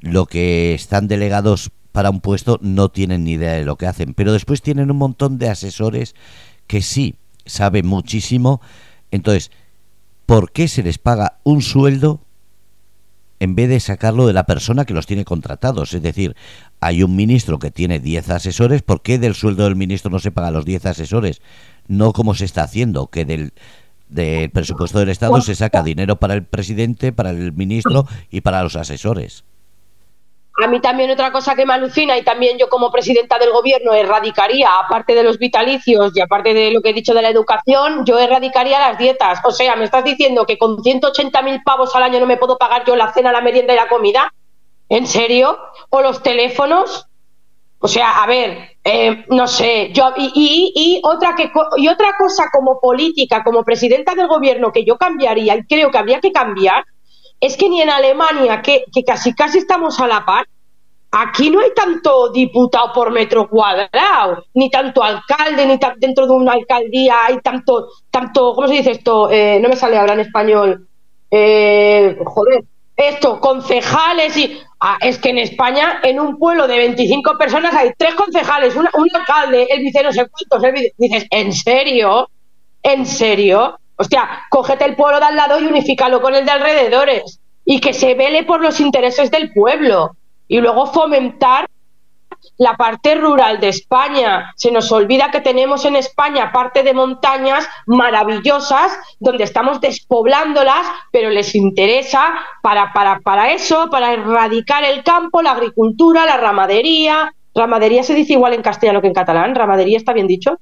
lo que están delegados para un puesto no tienen ni idea de lo que hacen, pero después tienen un montón de asesores que sí saben muchísimo. Entonces, ¿por qué se les paga un sueldo en vez de sacarlo de la persona que los tiene contratados? Es decir, hay un ministro que tiene 10 asesores, ¿por qué del sueldo del ministro no se paga a los 10 asesores? No como se está haciendo, que del del presupuesto del Estado se saca dinero para el presidente, para el ministro y para los asesores. A mí también otra cosa que me alucina y también yo como presidenta del gobierno erradicaría, aparte de los vitalicios y aparte de lo que he dicho de la educación, yo erradicaría las dietas. O sea, me estás diciendo que con 180.000 pavos al año no me puedo pagar yo la cena, la merienda y la comida. ¿En serio? ¿O los teléfonos? O sea, a ver, eh, no sé, yo y, y, otra que y otra cosa como política, como presidenta del gobierno que yo cambiaría y creo que habría que cambiar es que ni en Alemania, que, casi casi estamos a la par, aquí no hay tanto diputado por metro cuadrado, ni tanto alcalde, ni dentro de una alcaldía hay tanto, tanto, ¿cómo se dice esto? Eh, no me sale ahora en español. Eh, joder, esto, concejales y... Ah, es que en España, en un pueblo de 25 personas, hay tres concejales, un alcalde, el vice no sé cuántos. Dices, ¿en serio? ¿En serio? Hostia, cógete el pueblo de al lado y unifícalo con el de alrededores. Y que se vele por los intereses del pueblo. Y luego fomentar la parte rural de España. Se nos olvida que tenemos en España parte de montañas maravillosas donde estamos despoblándolas, pero les interesa para, para, para eso, para erradicar el campo, la agricultura, la ramadería. Ramadería se dice igual en castellano que en catalán. Ramadería está bien dicho.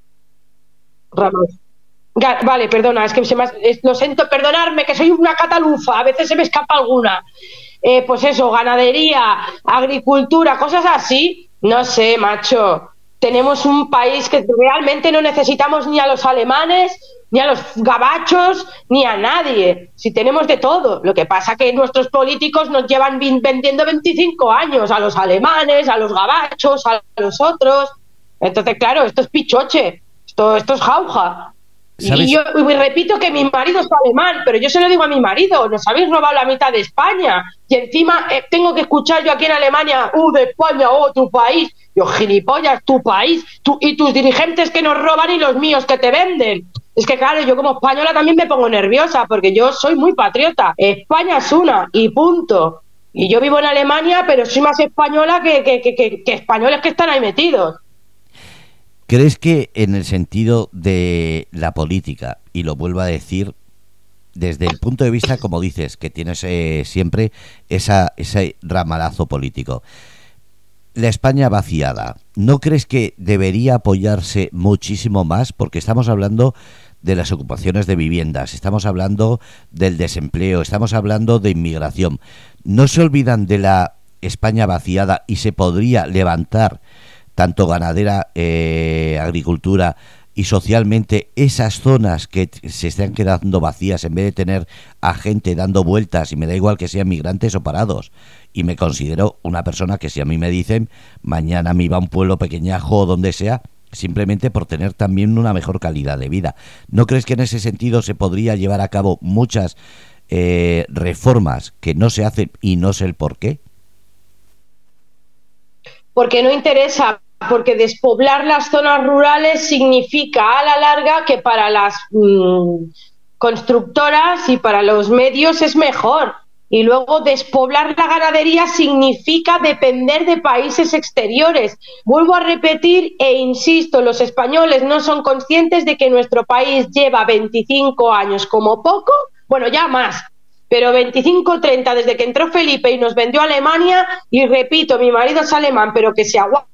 Vale, perdona, es que se me lo siento, perdonarme, que soy una catalufa, a veces se me escapa alguna. Eh, pues eso, ganadería, agricultura, cosas así, no sé, macho. Tenemos un país que realmente no necesitamos ni a los alemanes, ni a los gabachos, ni a nadie. Si tenemos de todo. Lo que pasa que nuestros políticos nos llevan vendiendo 25 años a los alemanes, a los gabachos, a los otros. Entonces, claro, esto es pichoche. Esto, esto es jauja. Y yo repito que mi marido es alemán, pero yo se lo digo a mi marido, nos habéis robado la mitad de España. Y encima eh, tengo que escuchar yo aquí en Alemania, uh, de España, oh, tu país. Yo, gilipollas, tu país, y tus dirigentes que nos roban y los míos que te venden. Es que claro, yo como española también me pongo nerviosa, porque yo soy muy patriota. España es una, y punto. Y yo vivo en Alemania, pero soy más española que, que, que, que españoles que están ahí metidos. ¿Crees que en el sentido de la política, y lo vuelvo a decir, desde el punto de vista, como dices, que tienes eh, siempre ese ramalazo político, la España vaciada, ¿no crees que debería apoyarse muchísimo más? Porque estamos hablando de las ocupaciones de viviendas, estamos hablando del desempleo, estamos hablando de inmigración. ¿No se olvidan de la España vaciada y se podría levantar tanto ganadera, eh, agricultura y socialmente esas zonas que se están quedando vacías en vez de tener a gente dando vueltas y me da igual que sean migrantes o parados y me considero una persona que si a mí me dicen mañana me iba a un pueblo pequeñajo o donde sea simplemente por tener también una mejor calidad de vida ¿no crees que en ese sentido se podría llevar a cabo muchas eh, reformas que no se hacen y no sé el por qué? Porque no interesa porque despoblar las zonas rurales significa a la larga que para las mmm, constructoras y para los medios es mejor. Y luego despoblar la ganadería significa depender de países exteriores. Vuelvo a repetir e insisto, los españoles no son conscientes de que nuestro país lleva 25 años como poco, bueno, ya más, pero 25 30 desde que entró Felipe y nos vendió Alemania y repito, mi marido es alemán, pero que se aguanta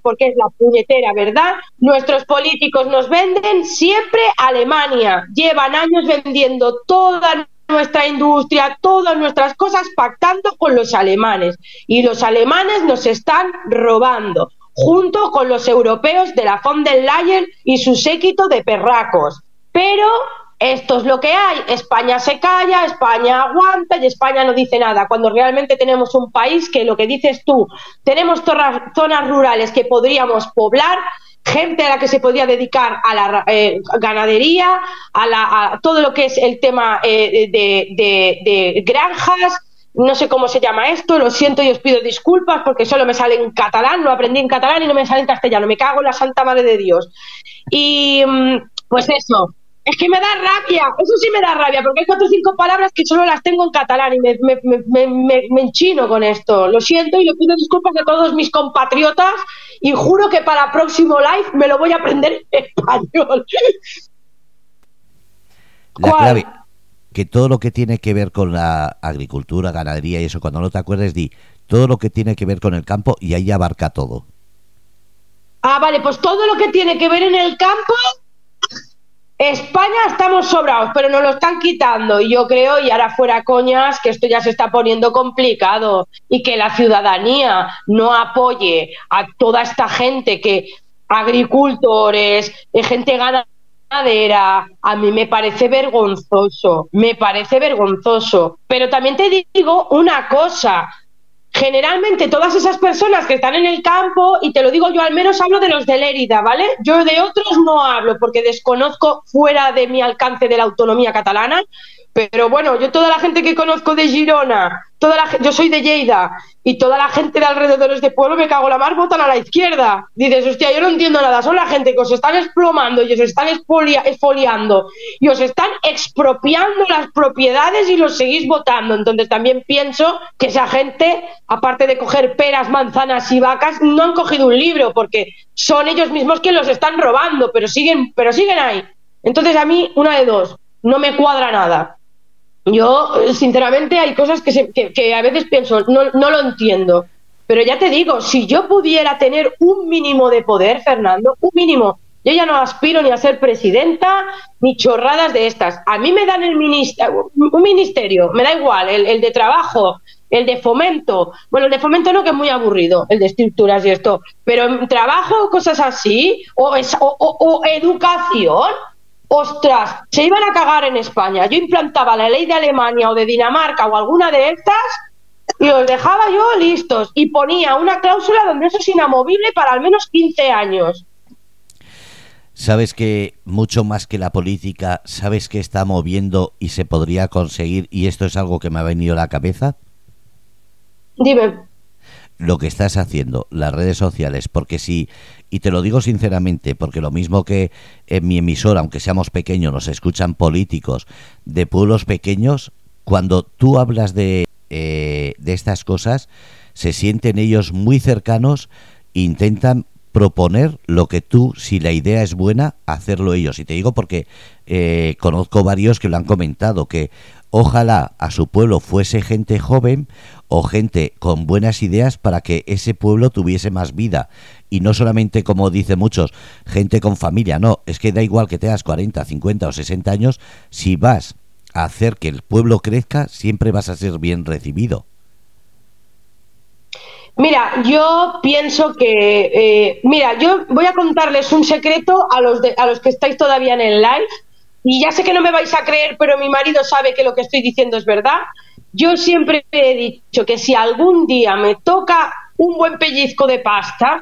porque es la puñetera verdad. Nuestros políticos nos venden siempre Alemania. Llevan años vendiendo toda nuestra industria, todas nuestras cosas pactando con los alemanes. Y los alemanes nos están robando, junto con los europeos de la von der Leyen y su séquito de perracos. Pero esto es lo que hay. España se calla, España aguanta y España no dice nada. Cuando realmente tenemos un país que lo que dices tú, tenemos zonas rurales que podríamos poblar, gente a la que se podría dedicar a la eh, ganadería, a, la, a, todo lo que es el tema eh, de, de, granjas. No sé cómo se llama esto, lo siento y os pido disculpas porque solo me sale en catalán, lo aprendí en catalán y no me sale en castellano, me cago en la santa madre de Dios. Y mm, pues eso, es que me da rabia, eso sí me da rabia, porque hay cuatro o cinco palabras que solo las tengo en catalán y me, me, me, me, enchino con esto. Lo siento y le pido disculpas a todos mis compatriotas y juro que para próximo live me lo voy a aprender en español. La ¿Cuál? clave, que todo lo que tiene que ver con la agricultura, ganadería y eso, cuando no te acuerdes, di todo lo que tiene que ver con el campo y ahí abarca todo. Ah, vale, pues todo lo que tiene que ver en el campo España estamos sobrados, pero nos lo están quitando. Y yo creo, y ahora fuera coñas, que esto ya se está poniendo complicado y que la ciudadanía no apoye a toda esta gente que agricultores, eh, gente ganadera, a mí me parece vergonzoso, me parece vergonzoso. Pero también te digo una cosa, generalmente todas esas personas que están en el campo, y te lo digo yo al menos hablo de los de Lérida, ¿vale? Yo de otros no hablo porque desconozco fuera de mi alcance de la autonomía catalana, pero bueno, yo toda la gente que conozco de Girona, toda la yo soy de Lleida y toda la gente de alrededores de pueblo me cago la mar, votan a la izquierda. Dices, hostia, yo no entiendo nada, son la gente que os están explomando y os están exfoliando y os están expropiando las propiedades y los seguís votando. Entonces también pienso que esa gente, aparte de coger peras, manzanas y vacas, no han cogido un libro porque son ellos mismos que los están robando, pero siguen, pero siguen ahí. Entonces a mí, una de dos, no me cuadra nada. Yo, sinceramente, hay cosas que, se, que, a veces pienso, no, no lo entiendo. Pero ya te digo, si yo pudiera tener un mínimo de poder, Fernando, un mínimo, yo ya no aspiro ni a ser presidenta ni chorradas de estas. A mí me dan el ministerio, un ministerio, me da igual, el, el, de trabajo, el de fomento. Bueno, el de fomento no, que es muy aburrido, el de estructuras y esto. Pero en trabajo, cosas así, o, es, o, o educación, ostras, se iban a cagar en España. Yo implantaba la ley de Alemania o de Dinamarca o alguna de estas y os dejaba yo listos y ponía una cláusula donde eso es inamovible para al menos 15 años. Sabes que mucho más que la política, sabes que está moviendo y se podría conseguir y esto es algo que me ha venido a la cabeza. Dime lo que estás haciendo, las redes sociales, porque si, y te lo digo sinceramente, porque lo mismo que en mi emisora, aunque seamos pequeños, nos escuchan políticos de pueblos pequeños, cuando tú hablas de, eh, de estas cosas, se sienten ellos muy cercanos, intentan proponer lo que tú, si la idea es buena, hacerlo ellos. Y te digo porque eh, conozco varios que lo han comentado, que ojalá a su pueblo fuese gente joven o gente con buenas ideas para que ese pueblo tuviese más vida y no solamente como dicen muchos, gente con familia, no, es que da igual que tengas 40, 50 o 60 años, si vas a hacer que el pueblo crezca, siempre vas a ser bien recibido. Mira, yo pienso que, eh, mira, yo voy a contarles un secreto a los, de, a los que estáis todavía en el live y ya sé que no me vais a creer, pero mi marido sabe que lo que estoy diciendo es verdad. Yo siempre he dicho que si algún día me toca un buen pellizco de pasta,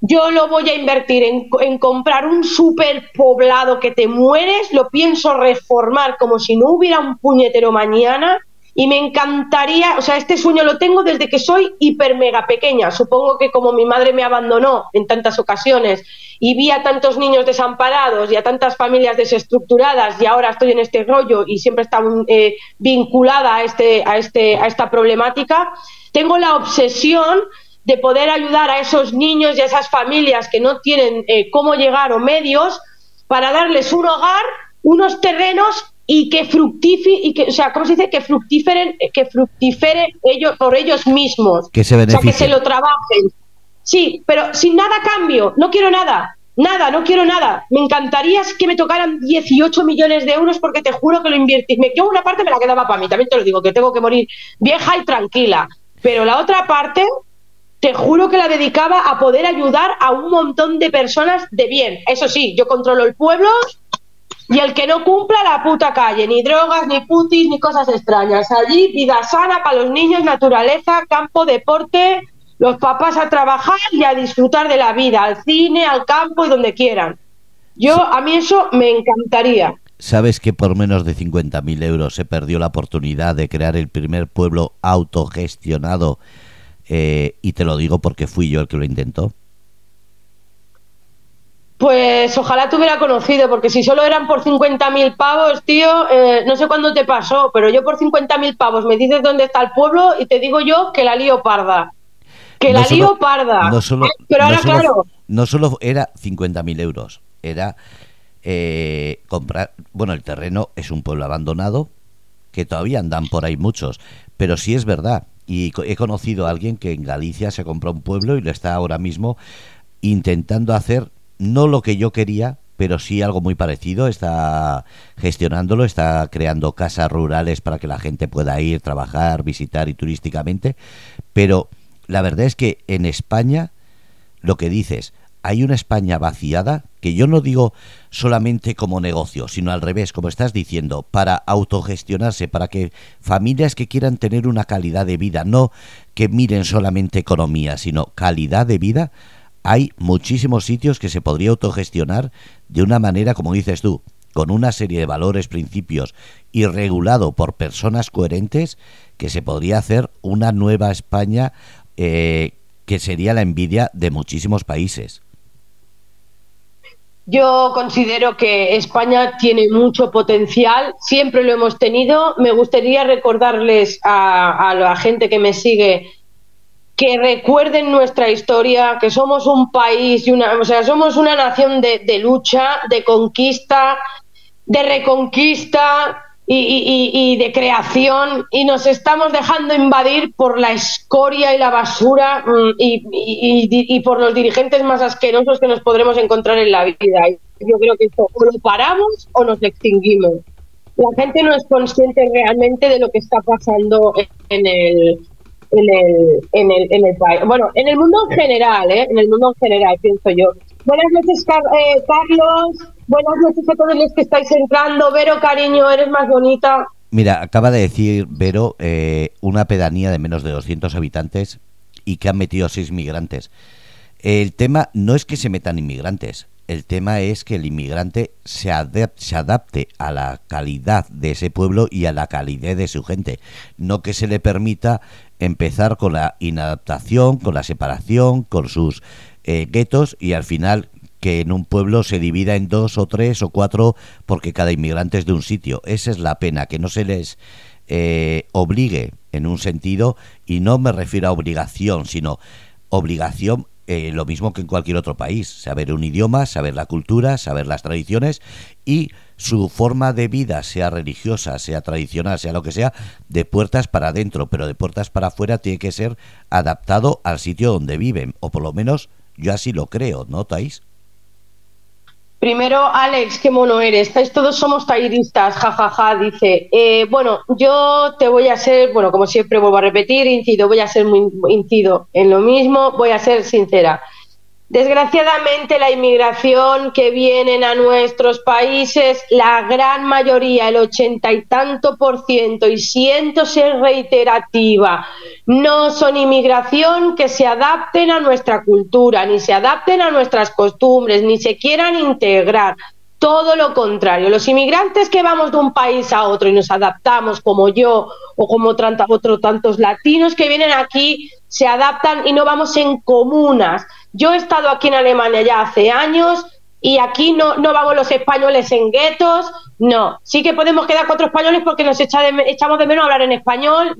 yo lo voy a invertir en, en comprar un super poblado que te mueres, lo pienso reformar como si no hubiera un puñetero mañana y me encantaría, o sea, este sueño lo tengo desde que soy hiper mega pequeña. Supongo que como mi madre me abandonó en tantas ocasiones y vi a tantos niños desamparados y a tantas familias desestructuradas y ahora estoy en este rollo y siempre está eh, vinculada a, este, a, este, a esta problemática, tengo la obsesión de poder ayudar a esos niños y a esas familias que no tienen eh, cómo llegar o medios para darles un hogar, unos terrenos y que fructifique, y que, o sea, ¿cómo se dice? Que fructiferen, que fructifere ellos por ellos mismos. Que se O sea, que se lo trabajen. Sí, pero sin nada cambio, no quiero nada, nada, no quiero nada. Me encantaría que me tocaran 18 millones de euros porque te juro que lo invertí. Me quedo una parte me la quedaba para mí, también te lo digo, que tengo que morir vieja y tranquila. Pero la otra parte, te juro que la dedicaba a poder ayudar a un montón de personas de bien. Eso sí, yo controlo el pueblo y el que no cumpla la puta calle, ni drogas, ni putis, ni cosas extrañas. Allí vida sana para los niños, naturaleza, campo, deporte, los papás a trabajar y a disfrutar de la vida, al cine, al campo y donde quieran. Yo, a mí eso me encantaría. ¿Sabes que por menos de 50.000 euros se perdió la oportunidad de crear el primer pueblo autogestionado? Eh, y te lo digo porque fui yo el que lo intentó. Pues ojalá te hubiera conocido, porque si solo eran por 50.000 pavos, tío, eh, no sé cuándo te pasó, pero yo por 50.000 pavos me dices dónde está el pueblo y te digo yo que la lío parda. Que No la solo- lío parda. No solo, pero ahora, no solo- claro, no solo era 50.000 euros, era eh, comprar. Bueno, el terreno es un pueblo abandonado, que todavía andan por ahí muchos, pero sí es verdad. Y he conocido a alguien que en Galicia se compró un pueblo y lo está ahora mismo intentando hacer no lo que yo quería, pero sí algo muy parecido. Está gestionándolo, está creando casas rurales para que la gente pueda ir, trabajar, visitar y turísticamente. Pero la verdad es que en España, lo que dices, hay una España vaciada que yo no digo solamente como negocio, sino al revés, como estás diciendo, para autogestionarse, para que familias que quieran tener una calidad de vida, no que miren solamente economía, sino calidad de vida, hay muchísimos sitios que se podría autogestionar de una manera, como dices tú, con una serie de valores, principios y regulado por personas coherentes, que se podría hacer una nueva España eh, que sería la envidia de muchísimos países. yo considero que España tiene mucho potencial, siempre lo hemos tenido. Me gustaría recordarles a, a la gente que me sigue que recuerden nuestra historia, que somos un país y una, o sea, somos una nación de, de lucha, de conquista, de reconquista y, de creación, y nos estamos dejando invadir por la escoria y la basura mm, y, y- por los dirigentes más asquerosos que nos podremos encontrar en la vida. Yo creo que esto o lo paramos o nos extinguimos. La gente no es consciente realmente de lo que está pasando en el, en el, en el, en el país. Bueno, en el mundo en general, ¿eh? En el mundo en general, pienso yo. Buenas noches, Car- eh, Carlos. Buenas noches a todos los que estáis entrando. Vero, cariño, eres más bonita. Mira, acaba de decir Vero eh, una pedanía de menos de 200 habitantes y que han metido seis migrantes. El tema no es que se metan inmigrantes, el tema es que el inmigrante se, adap- se adapte a la calidad de ese pueblo y a la calidad de su gente, no que se le permita empezar con la inadaptación, con la separación, con sus eh, guetos y al final que en un pueblo se divida en dos o tres o cuatro porque cada inmigrante es de un sitio. Esa es la pena, que no se les eh, obligue en un sentido y no me refiero a obligación, sino obligación eh, lo mismo que en cualquier otro país, saber un idioma, saber la cultura, saber las tradiciones y su forma de vida, sea religiosa, sea tradicional, sea lo que sea, de puertas para adentro, pero de puertas para afuera tiene que ser adaptado al sitio donde viven, o por lo menos yo así lo creo, ¿no, Thais? Primero, Alex, qué mono eres. Todos somos tairistas, jajaja, dice. Eh, bueno, yo te voy a ser, bueno, como siempre vuelvo a repetir, incido, voy a ser muy incido en lo mismo, voy a ser sincera. Desgraciadamente, la inmigración que vienen a nuestros países, la gran mayoría, el ochenta y tanto por ciento, y siento ser reiterativa, no son inmigración que se adapten a nuestra cultura, ni se adapten a nuestras costumbres, ni se quieran integrar. Todo lo contrario, los inmigrantes que vamos de un país a otro y nos adaptamos, como yo o como otros tantos latinos que vienen aquí, se adaptan y no vamos en comunas yo he estado aquí en Alemania ya hace años y aquí no, no vamos los españoles en guetos, no. Sí que podemos quedar cuatro españoles porque nos echamos de menos hablar en español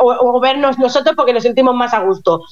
o, vernos nosotros porque nos sentimos más a gusto.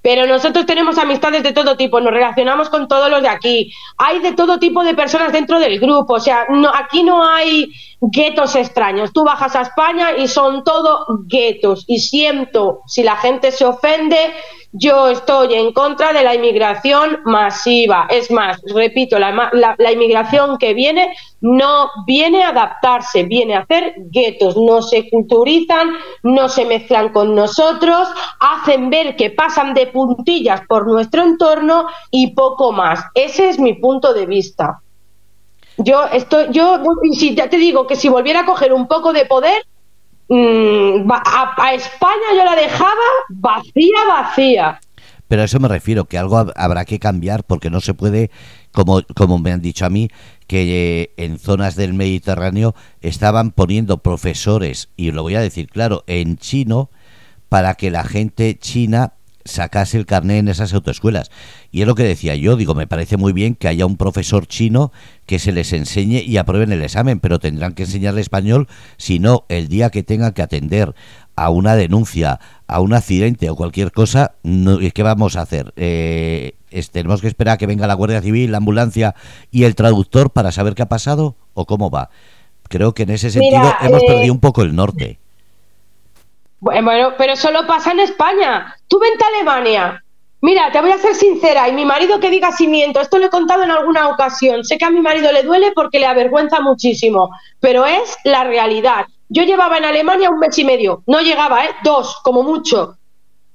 Pero nosotros tenemos amistades de todo tipo, nos relacionamos con todos los de aquí. Hay de todo tipo de personas dentro del grupo, o sea, no, aquí no hay guetos extraños. Tú bajas a España y son todo guetos. Y siento, si la gente se ofende, yo estoy en contra de la inmigración masiva. Es más, repito, la, la, inmigración que viene no viene a adaptarse, viene a hacer guetos. No se culturizan, no se mezclan con nosotros, hacen ver que pasan de puntillas por nuestro entorno y poco más. Ese es mi punto de vista. Yo estoy, yo, si ya te digo que si volviera a coger un poco de poder, Mm, a, España yo la dejaba vacía, vacía. Pero a eso me refiero, que algo habrá que cambiar porque no se puede, como, como me han dicho a mí, que eh, en zonas del Mediterráneo estaban poniendo profesores, y lo voy a decir claro, en chino, para que la gente china sacase el carnet en esas autoescuelas. Y es lo que decía yo, digo, me parece muy bien que haya un profesor chino que se les enseñe y aprueben el examen, pero tendrán que enseñarle español, si no, el día que tengan que atender a una denuncia, a un accidente o cualquier cosa, ¿qué vamos a hacer? Eh, ¿Tenemos que esperar a que venga la Guardia Civil, la ambulancia y el traductor para saber qué ha pasado o cómo va? Creo que en ese sentido hemos eh, perdido un poco el norte. Bueno, pero solo pasa en España. Tú vente a Alemania. Mira, te voy a ser sincera, y mi marido que diga si miento, esto lo he contado en alguna ocasión, sé que a mi marido le duele porque le avergüenza muchísimo, pero es la realidad. Yo llevaba en Alemania un mes y medio, no llegaba, ¿eh? Dos, como mucho.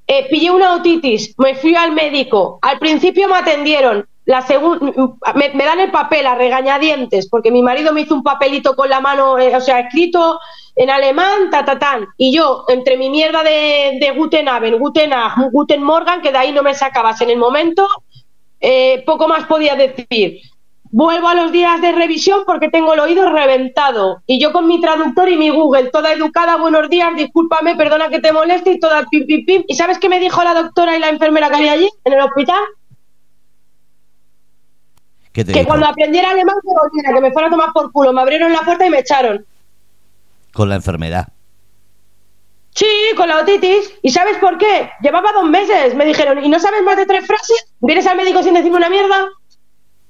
Eh, pillé una otitis, me fui al médico, al principio me atendieron, la me, me, dan el papel a regañadientes, porque mi marido me hizo un papelito con la mano, eh, o sea, escrito en alemán, ta, ta, tan. Y yo, entre mi mierda de, de Guten Abend, Guten Guten Morgan, que de ahí no me sacabas en el momento, eh, poco más podía decir. Vuelvo a los días de revisión porque tengo el oído reventado. Y yo con mi traductor y mi Google, toda educada, buenos días, discúlpame, perdona que te moleste y toda pim, pim, pim. ¿Y sabes qué me dijo la doctora y la enfermera que había allí, en el hospital? que cuando aprendiera alemán me volviera, que me fuera a tomar por culo. Me abrieron la puerta y me echaron con la enfermedad. Sí, con la otitis. ¿Y sabes por qué? Llevaba dos meses. Me dijeron, ¿y no sabes más de tres frases? ¿Vienes al médico sin decirme una mierda?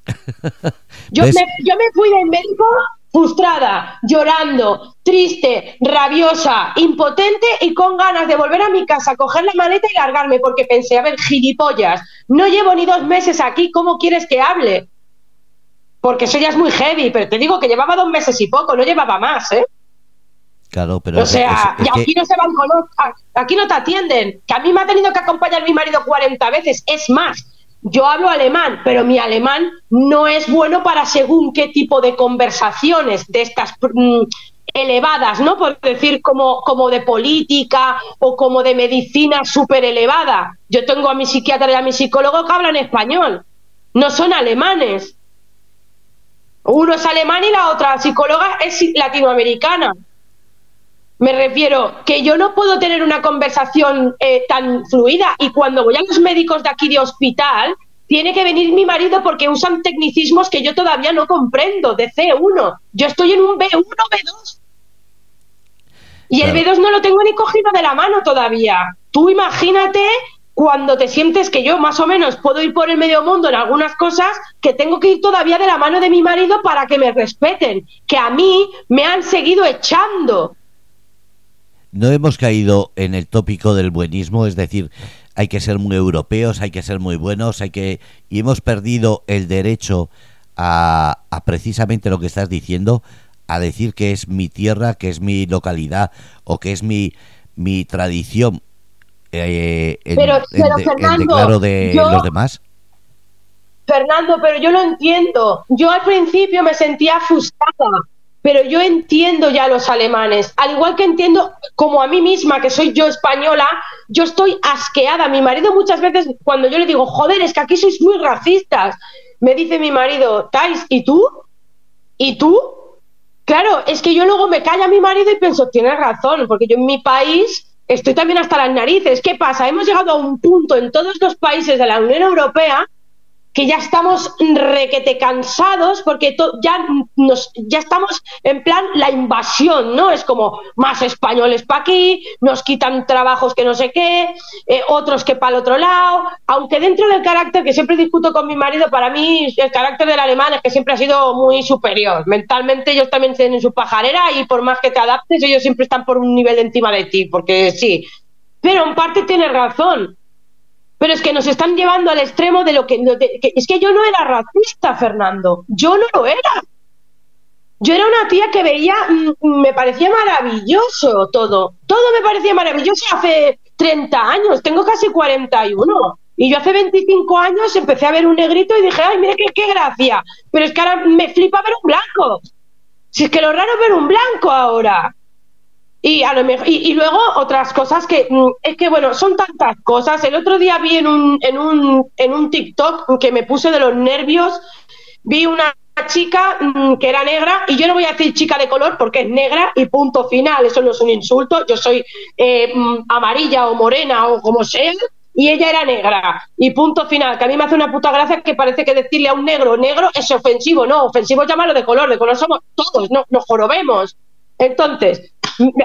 (laughs) yo, me, yo me fui del médico frustrada, llorando, triste, rabiosa, impotente y con ganas de volver a mi casa, coger la maleta y largarme, porque pensé, a ver, gilipollas, no llevo ni dos meses aquí, ¿cómo quieres que hable? Porque eso ya es muy heavy, pero te digo que llevaba dos meses y poco, no llevaba más, ¿eh? Claro, pero. O sea, y aquí no se van con. Aquí no te atienden. Que a mí me ha tenido que acompañar mi marido 40 veces. Es más, yo hablo alemán, pero mi alemán no es bueno para según qué tipo de conversaciones de estas mm, elevadas, ¿no? Por decir, como, como de política o como de medicina súper elevada. Yo tengo a mi psiquiatra y a mi psicólogo que hablan español. No son alemanes. Uno es alemán y la otra psicóloga es latinoamericana. Me refiero que yo no puedo tener una conversación eh, tan fluida y cuando voy a los médicos de aquí de hospital, tiene que venir mi marido porque usan tecnicismos que yo todavía no comprendo, de C1. Yo estoy en un B1, B2. Y el B2 no lo tengo ni cogido de la mano todavía. Tú imagínate cuando te sientes que yo más o menos puedo ir por el medio mundo en algunas cosas, que tengo que ir todavía de la mano de mi marido para que me respeten, que a mí me han seguido echando no hemos caído en el tópico del buenismo, es decir, hay que ser muy europeos, hay que ser muy buenos, hay que y hemos perdido el derecho a, precisamente lo que estás diciendo, a decir que es mi tierra, que es mi localidad o que es mi, mi tradición eh, pero, de los demás? Fernando, pero yo lo entiendo. Yo al principio me sentía frustrada, pero yo entiendo ya a los alemanes. Al igual que entiendo, como a mí misma, que soy yo española, yo estoy asqueada. Mi marido muchas veces, cuando yo le digo, joder, es que aquí sois muy racistas, me dice mi marido, Tais, ¿y tú? ¿Y tú? Claro, es que yo luego me calla mi marido y pienso, tienes razón, porque yo en mi país estoy también hasta las narices. ¿Qué pasa? Hemos llegado a un punto en todos los países de la Unión Europea que ya estamos requete cansados porque ya, nos, ya estamos en plan la invasión, ¿no? Es como más españoles para aquí, nos quitan trabajos que no sé qué, eh, otros que para el otro lado, aunque dentro del carácter que siempre discuto con mi marido, para mí el carácter del alemán es que siempre ha sido muy superior. Mentalmente ellos también tienen su pajarera y por más que te adaptes, ellos siempre están por un nivel encima de ti, porque sí. Pero en parte tiene razón pero es que nos están llevando al extremo de lo que, Es que yo no era racista, Fernando. Yo no lo era. Yo era una tía que veía, mm, me parecía maravilloso todo. Todo me parecía maravilloso hace 30 años. Tengo casi 41. Y yo hace 25 años empecé a ver un negrito y dije, ay, mire qué, qué gracia. Pero es que ahora me flipa ver un blanco. Si es que lo raro es ver un blanco ahora. Y, a lo mejor, y, luego otras cosas que mm, es que, bueno, son tantas cosas. El otro día vi en un, en un, en un TikTok que me puse de los nervios, vi una chica mm, que era negra, y yo no voy a decir chica de color porque es negra y punto final, eso no es un insulto, yo soy eh, mm, amarilla o morena o como sea, y ella era negra. Y punto final, que a mí me hace una puta gracia que parece que decirle a un negro negro es ofensivo, no, ofensivo es llamarlo de color, de color somos todos, no, nos jorobemos. Entonces,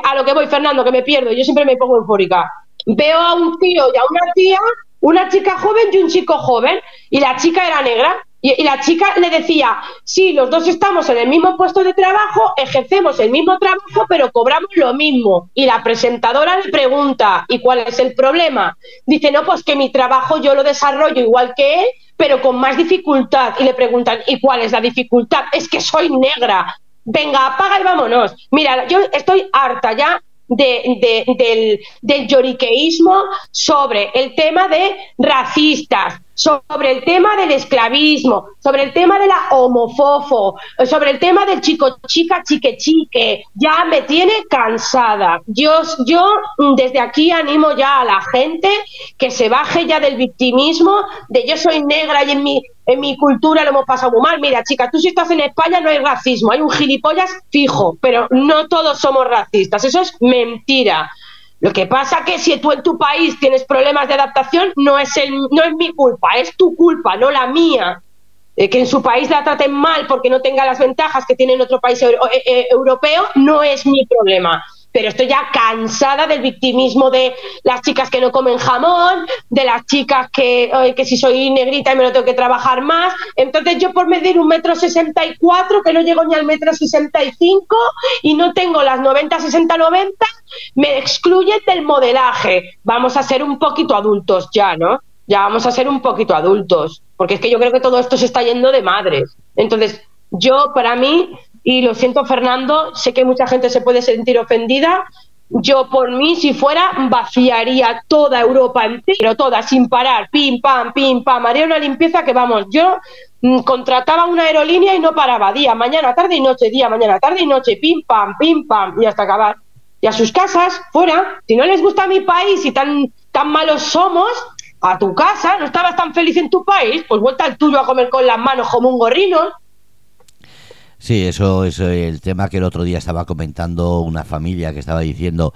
a lo que voy, Fernando, que me pierdo, yo siempre me pongo eufórica. Veo a un tío y a una tía, una chica joven y un chico joven, y la chica era negra. Y, la chica le decía, sí, los dos estamos en el mismo puesto de trabajo, ejercemos el mismo trabajo, pero cobramos lo mismo. Y la presentadora le pregunta, ¿y cuál es el problema? Dice, no, pues que mi trabajo yo lo desarrollo igual que él, pero con más dificultad. Y le preguntan, ¿y cuál es la dificultad? Es que soy negra venga, apaga y vámonos. Mira, yo estoy harta ya de, del, del lloriqueísmo sobre el tema de racistas, sobre el tema del esclavismo, sobre el tema de la homofofo, sobre el tema del chico chica chique chique, ya me tiene cansada. Yo, yo desde aquí animo ya a la gente que se baje ya del victimismo de yo soy negra y en mi en mi cultura lo hemos pasado muy mal. Mira, chica, tú si estás en España no hay racismo, hay un gilipollas fijo, pero no todos somos racistas. Eso es mentira. Lo que pasa que si tú en tu país tienes problemas de adaptación, no es, el, no es mi culpa, es tu culpa, no la mía. Eh, que en su país la traten mal porque no tenga las ventajas que tiene en otro país eh, eh, europeo, no es mi problema pero estoy ya cansada del victimismo de las chicas que no comen jamón, de las chicas que, que si soy negrita y me lo tengo que trabajar más. Entonces yo por medir un metro sesenta y cuatro, que no llego ni al metro sesenta y cinco y no tengo las 90, 60, 90, me excluyen del modelaje. Vamos a ser un poquito adultos ya, ¿no? Ya vamos a ser un poquito adultos, porque es que yo creo que todo esto se está yendo de madres. Entonces, yo, para mí, y lo siento, Fernando, sé que mucha gente se puede sentir ofendida. Yo, por mí, si fuera, vaciaría toda Europa entera, toda, sin parar, pim, pam, pim, pam. Haría una limpieza que, vamos, yo mm, contrataba una aerolínea y no paraba día, mañana, tarde y noche, día, mañana, tarde y noche, pim, pam, pim, pam, y hasta acabar. Y a sus casas, fuera. Si no les gusta mi país y tan, tan malos somos, a tu casa, no estabas tan feliz en tu país, pues vuelta al tuyo a comer con las manos como un gorrino. Sí, eso es el tema que el otro día estaba comentando una familia que estaba diciendo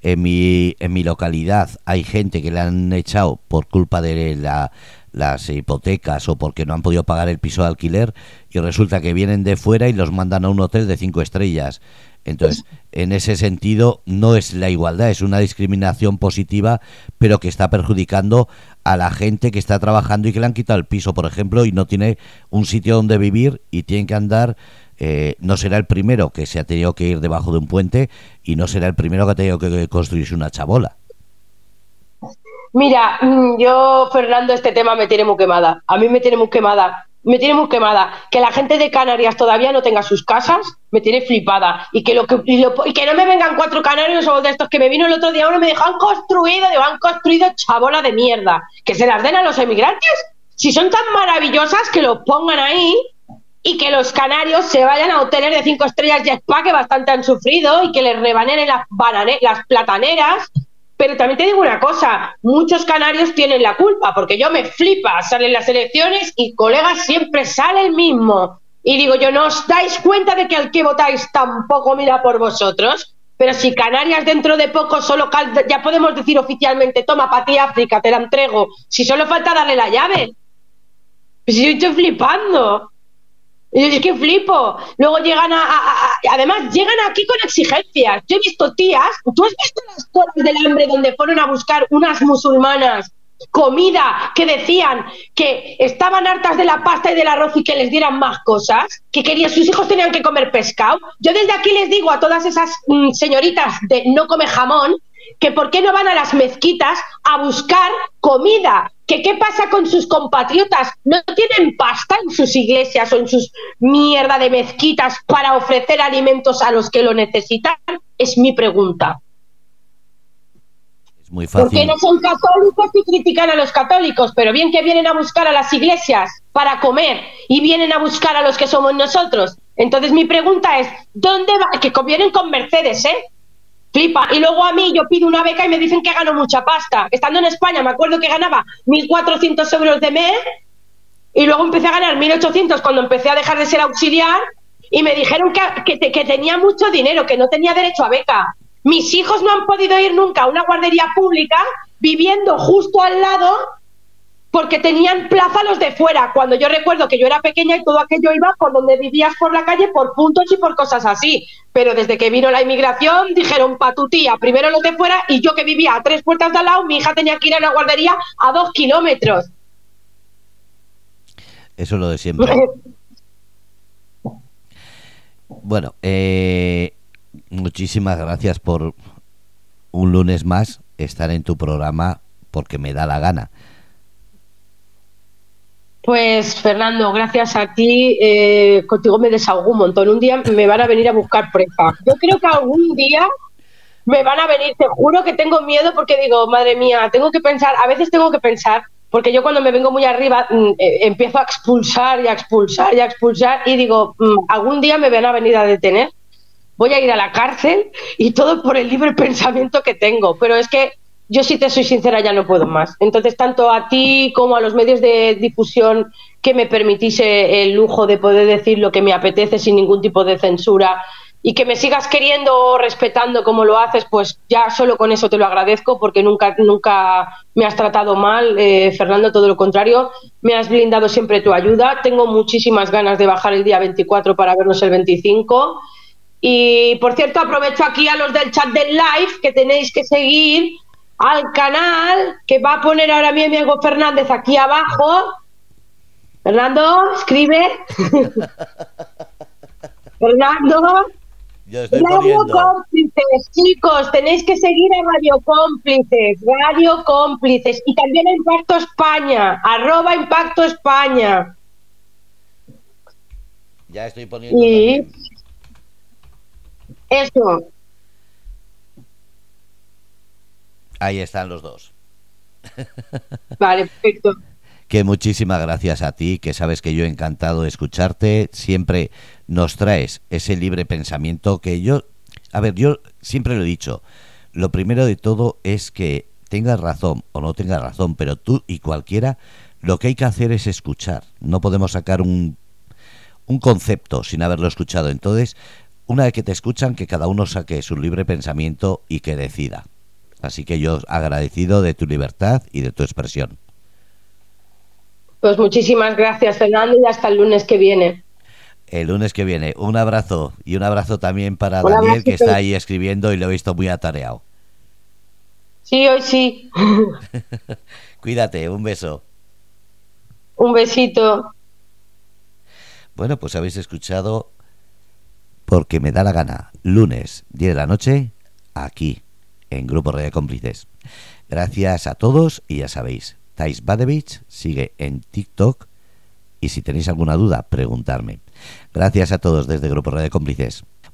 en mi, en mi localidad hay gente que le han echado por culpa de la, las hipotecas o porque no han podido pagar el piso de alquiler y resulta que vienen de fuera y los mandan a un hotel de cinco estrellas. Entonces, en ese sentido, no es la igualdad, es una discriminación positiva, pero que está perjudicando a la gente que está trabajando y que le han quitado el piso, por ejemplo, y no tiene un sitio donde vivir y tienen que andar eh, no será el primero que se ha tenido que ir debajo de un puente y no será el primero que ha tenido que construirse una chabola. Mira, mm, yo, Fernando, este tema me tiene muy quemada. A mí me tiene muy quemada. me tiene muy quemada. Que la gente de Canarias todavía no tenga sus casas, me tiene flipada. Y que, lo que, no me vengan cuatro canarios o de estos que me vino el otro día uno me dijo, han construido, han construido chabola de mierda. Que se las den a los emigrantes. Si son tan maravillosas, que lo pongan ahí y que los canarios se vayan a hoteles de cinco estrellas y spa que bastante han sufrido y que les rebanen las, las plataneras pero también te digo una cosa, muchos canarios tienen la culpa, porque yo me flipa, salen las elecciones y colegas siempre sale el mismo. Y digo yo, ¿no os dais cuenta de que al que votáis tampoco mira por vosotros? Pero si Canarias dentro de poco solo ya podemos decir oficialmente, toma para ti África, te la entrego, si solo falta darle la llave. Pues yo estoy flipando. Y es que flipo. Luego llegan a, Además, llegan aquí con exigencias. Yo he visto tías. ¿Tú has visto las colas del hambre donde fueron a buscar unas musulmanas comida que decían que estaban hartas de la pasta y del arroz y que les dieran más cosas? Que querían, sus hijos tenían que comer pescado. Yo desde aquí les digo a todas esas mm, señoritas de no come jamón que por qué no van a las mezquitas a buscar comida, que qué pasa con sus compatriotas, no tienen pasta en sus iglesias o en sus mierda de mezquitas para ofrecer alimentos a los que lo necesitan, es mi pregunta. Es muy fácil. Porque no son católicos y critican a los católicos, pero bien que vienen a buscar a las iglesias para comer y vienen a buscar a los que somos nosotros. Entonces mi pregunta es, ¿dónde va? Que vienen con Mercedes, ¿eh? Flipa. Y luego a mí yo pido una beca y me dicen que gano mucha pasta. Estando en España me acuerdo que ganaba 1.400 euros de mes y luego empecé a ganar 1.800 cuando empecé a dejar de ser auxiliar y me dijeron que, que, que tenía mucho dinero, que no tenía derecho a beca. Mis hijos no han podido ir nunca a una guardería pública viviendo justo al lado porque tenían plaza los de fuera. Cuando yo recuerdo que yo era pequeña y todo aquello iba por donde vivías por la calle por puntos y por cosas así. Pero desde que vino la inmigración dijeron pa tu tía, primero los de fuera y yo que vivía a tres puertas de al lado, mi hija tenía que ir a la guardería a dos kilómetros. Eso es lo de siempre. (laughs) bueno, eh, muchísimas gracias por un lunes más estar en tu programa porque me da la gana. Pues Fernando, gracias a ti, eh, contigo me desahogo un montón. Un día me van a venir a buscar presa. Yo creo que algún día me van a venir, te juro que tengo miedo porque digo, madre mía, tengo que pensar, a veces tengo que pensar, porque yo cuando me vengo muy arriba mm, eh, empiezo a expulsar y a expulsar y a expulsar y digo, mm, algún día me van a venir a detener, voy a ir a la cárcel y todo por el libre (laughs) pensamiento que tengo. Pero es que yo si te soy sincera ya no puedo más. Entonces, tanto a ti como a los medios de difusión que me permitise el lujo de poder decir lo que me apetece sin ningún tipo de censura y que me sigas queriendo o respetando como lo haces, pues ya solo con eso te lo agradezco porque nunca, nunca me has tratado mal, eh, Fernando, todo lo contrario, me has blindado siempre tu ayuda. Tengo muchísimas ganas de bajar el día 24 para vernos el 25. Y por cierto, aprovecho aquí a los del chat del live que tenéis que seguir al canal que va a poner ahora mi amigo Fernández aquí abajo. Fernando, escribe. (laughs) Fernando. Radio Cómplices, chicos, tenéis que seguir a Radio Cómplices, Radio Cómplices y también a Impacto España, arroba Impacto España. Ya estoy poniendo. Y eso, Ahí están los dos. (laughs) Vale, perfecto. Que muchísimas gracias a ti, que sabes que yo he encantado de escucharte. Siempre nos traes ese libre pensamiento que yo, a ver, yo siempre lo he dicho. Lo primero de todo es que tengas razón o no tengas razón, pero tú y cualquiera, lo que hay que hacer es escuchar. No podemos sacar un, un concepto sin haberlo escuchado. Entonces, una vez que te escuchan, que cada uno saque su libre pensamiento y que decida. Así que yo agradecido de tu libertad y de tu expresión. Pues muchísimas gracias, Fernando, y hasta el lunes que viene. El lunes que viene. Un abrazo y un abrazo también para Daniel, que está ahí escribiendo y lo he visto muy atareado. Sí, hoy sí. (laughs) Cuídate, un beso. Un besito. Bueno, pues habéis escuchado porque me da la gana. Lunes, 10 de la noche, aquí en Grupo de Cómplices. Gracias a todos y ya sabéis, Thais Badevich sigue en TikTok y si tenéis alguna duda, preguntarme. Gracias a todos desde Grupo Radio Cómplices.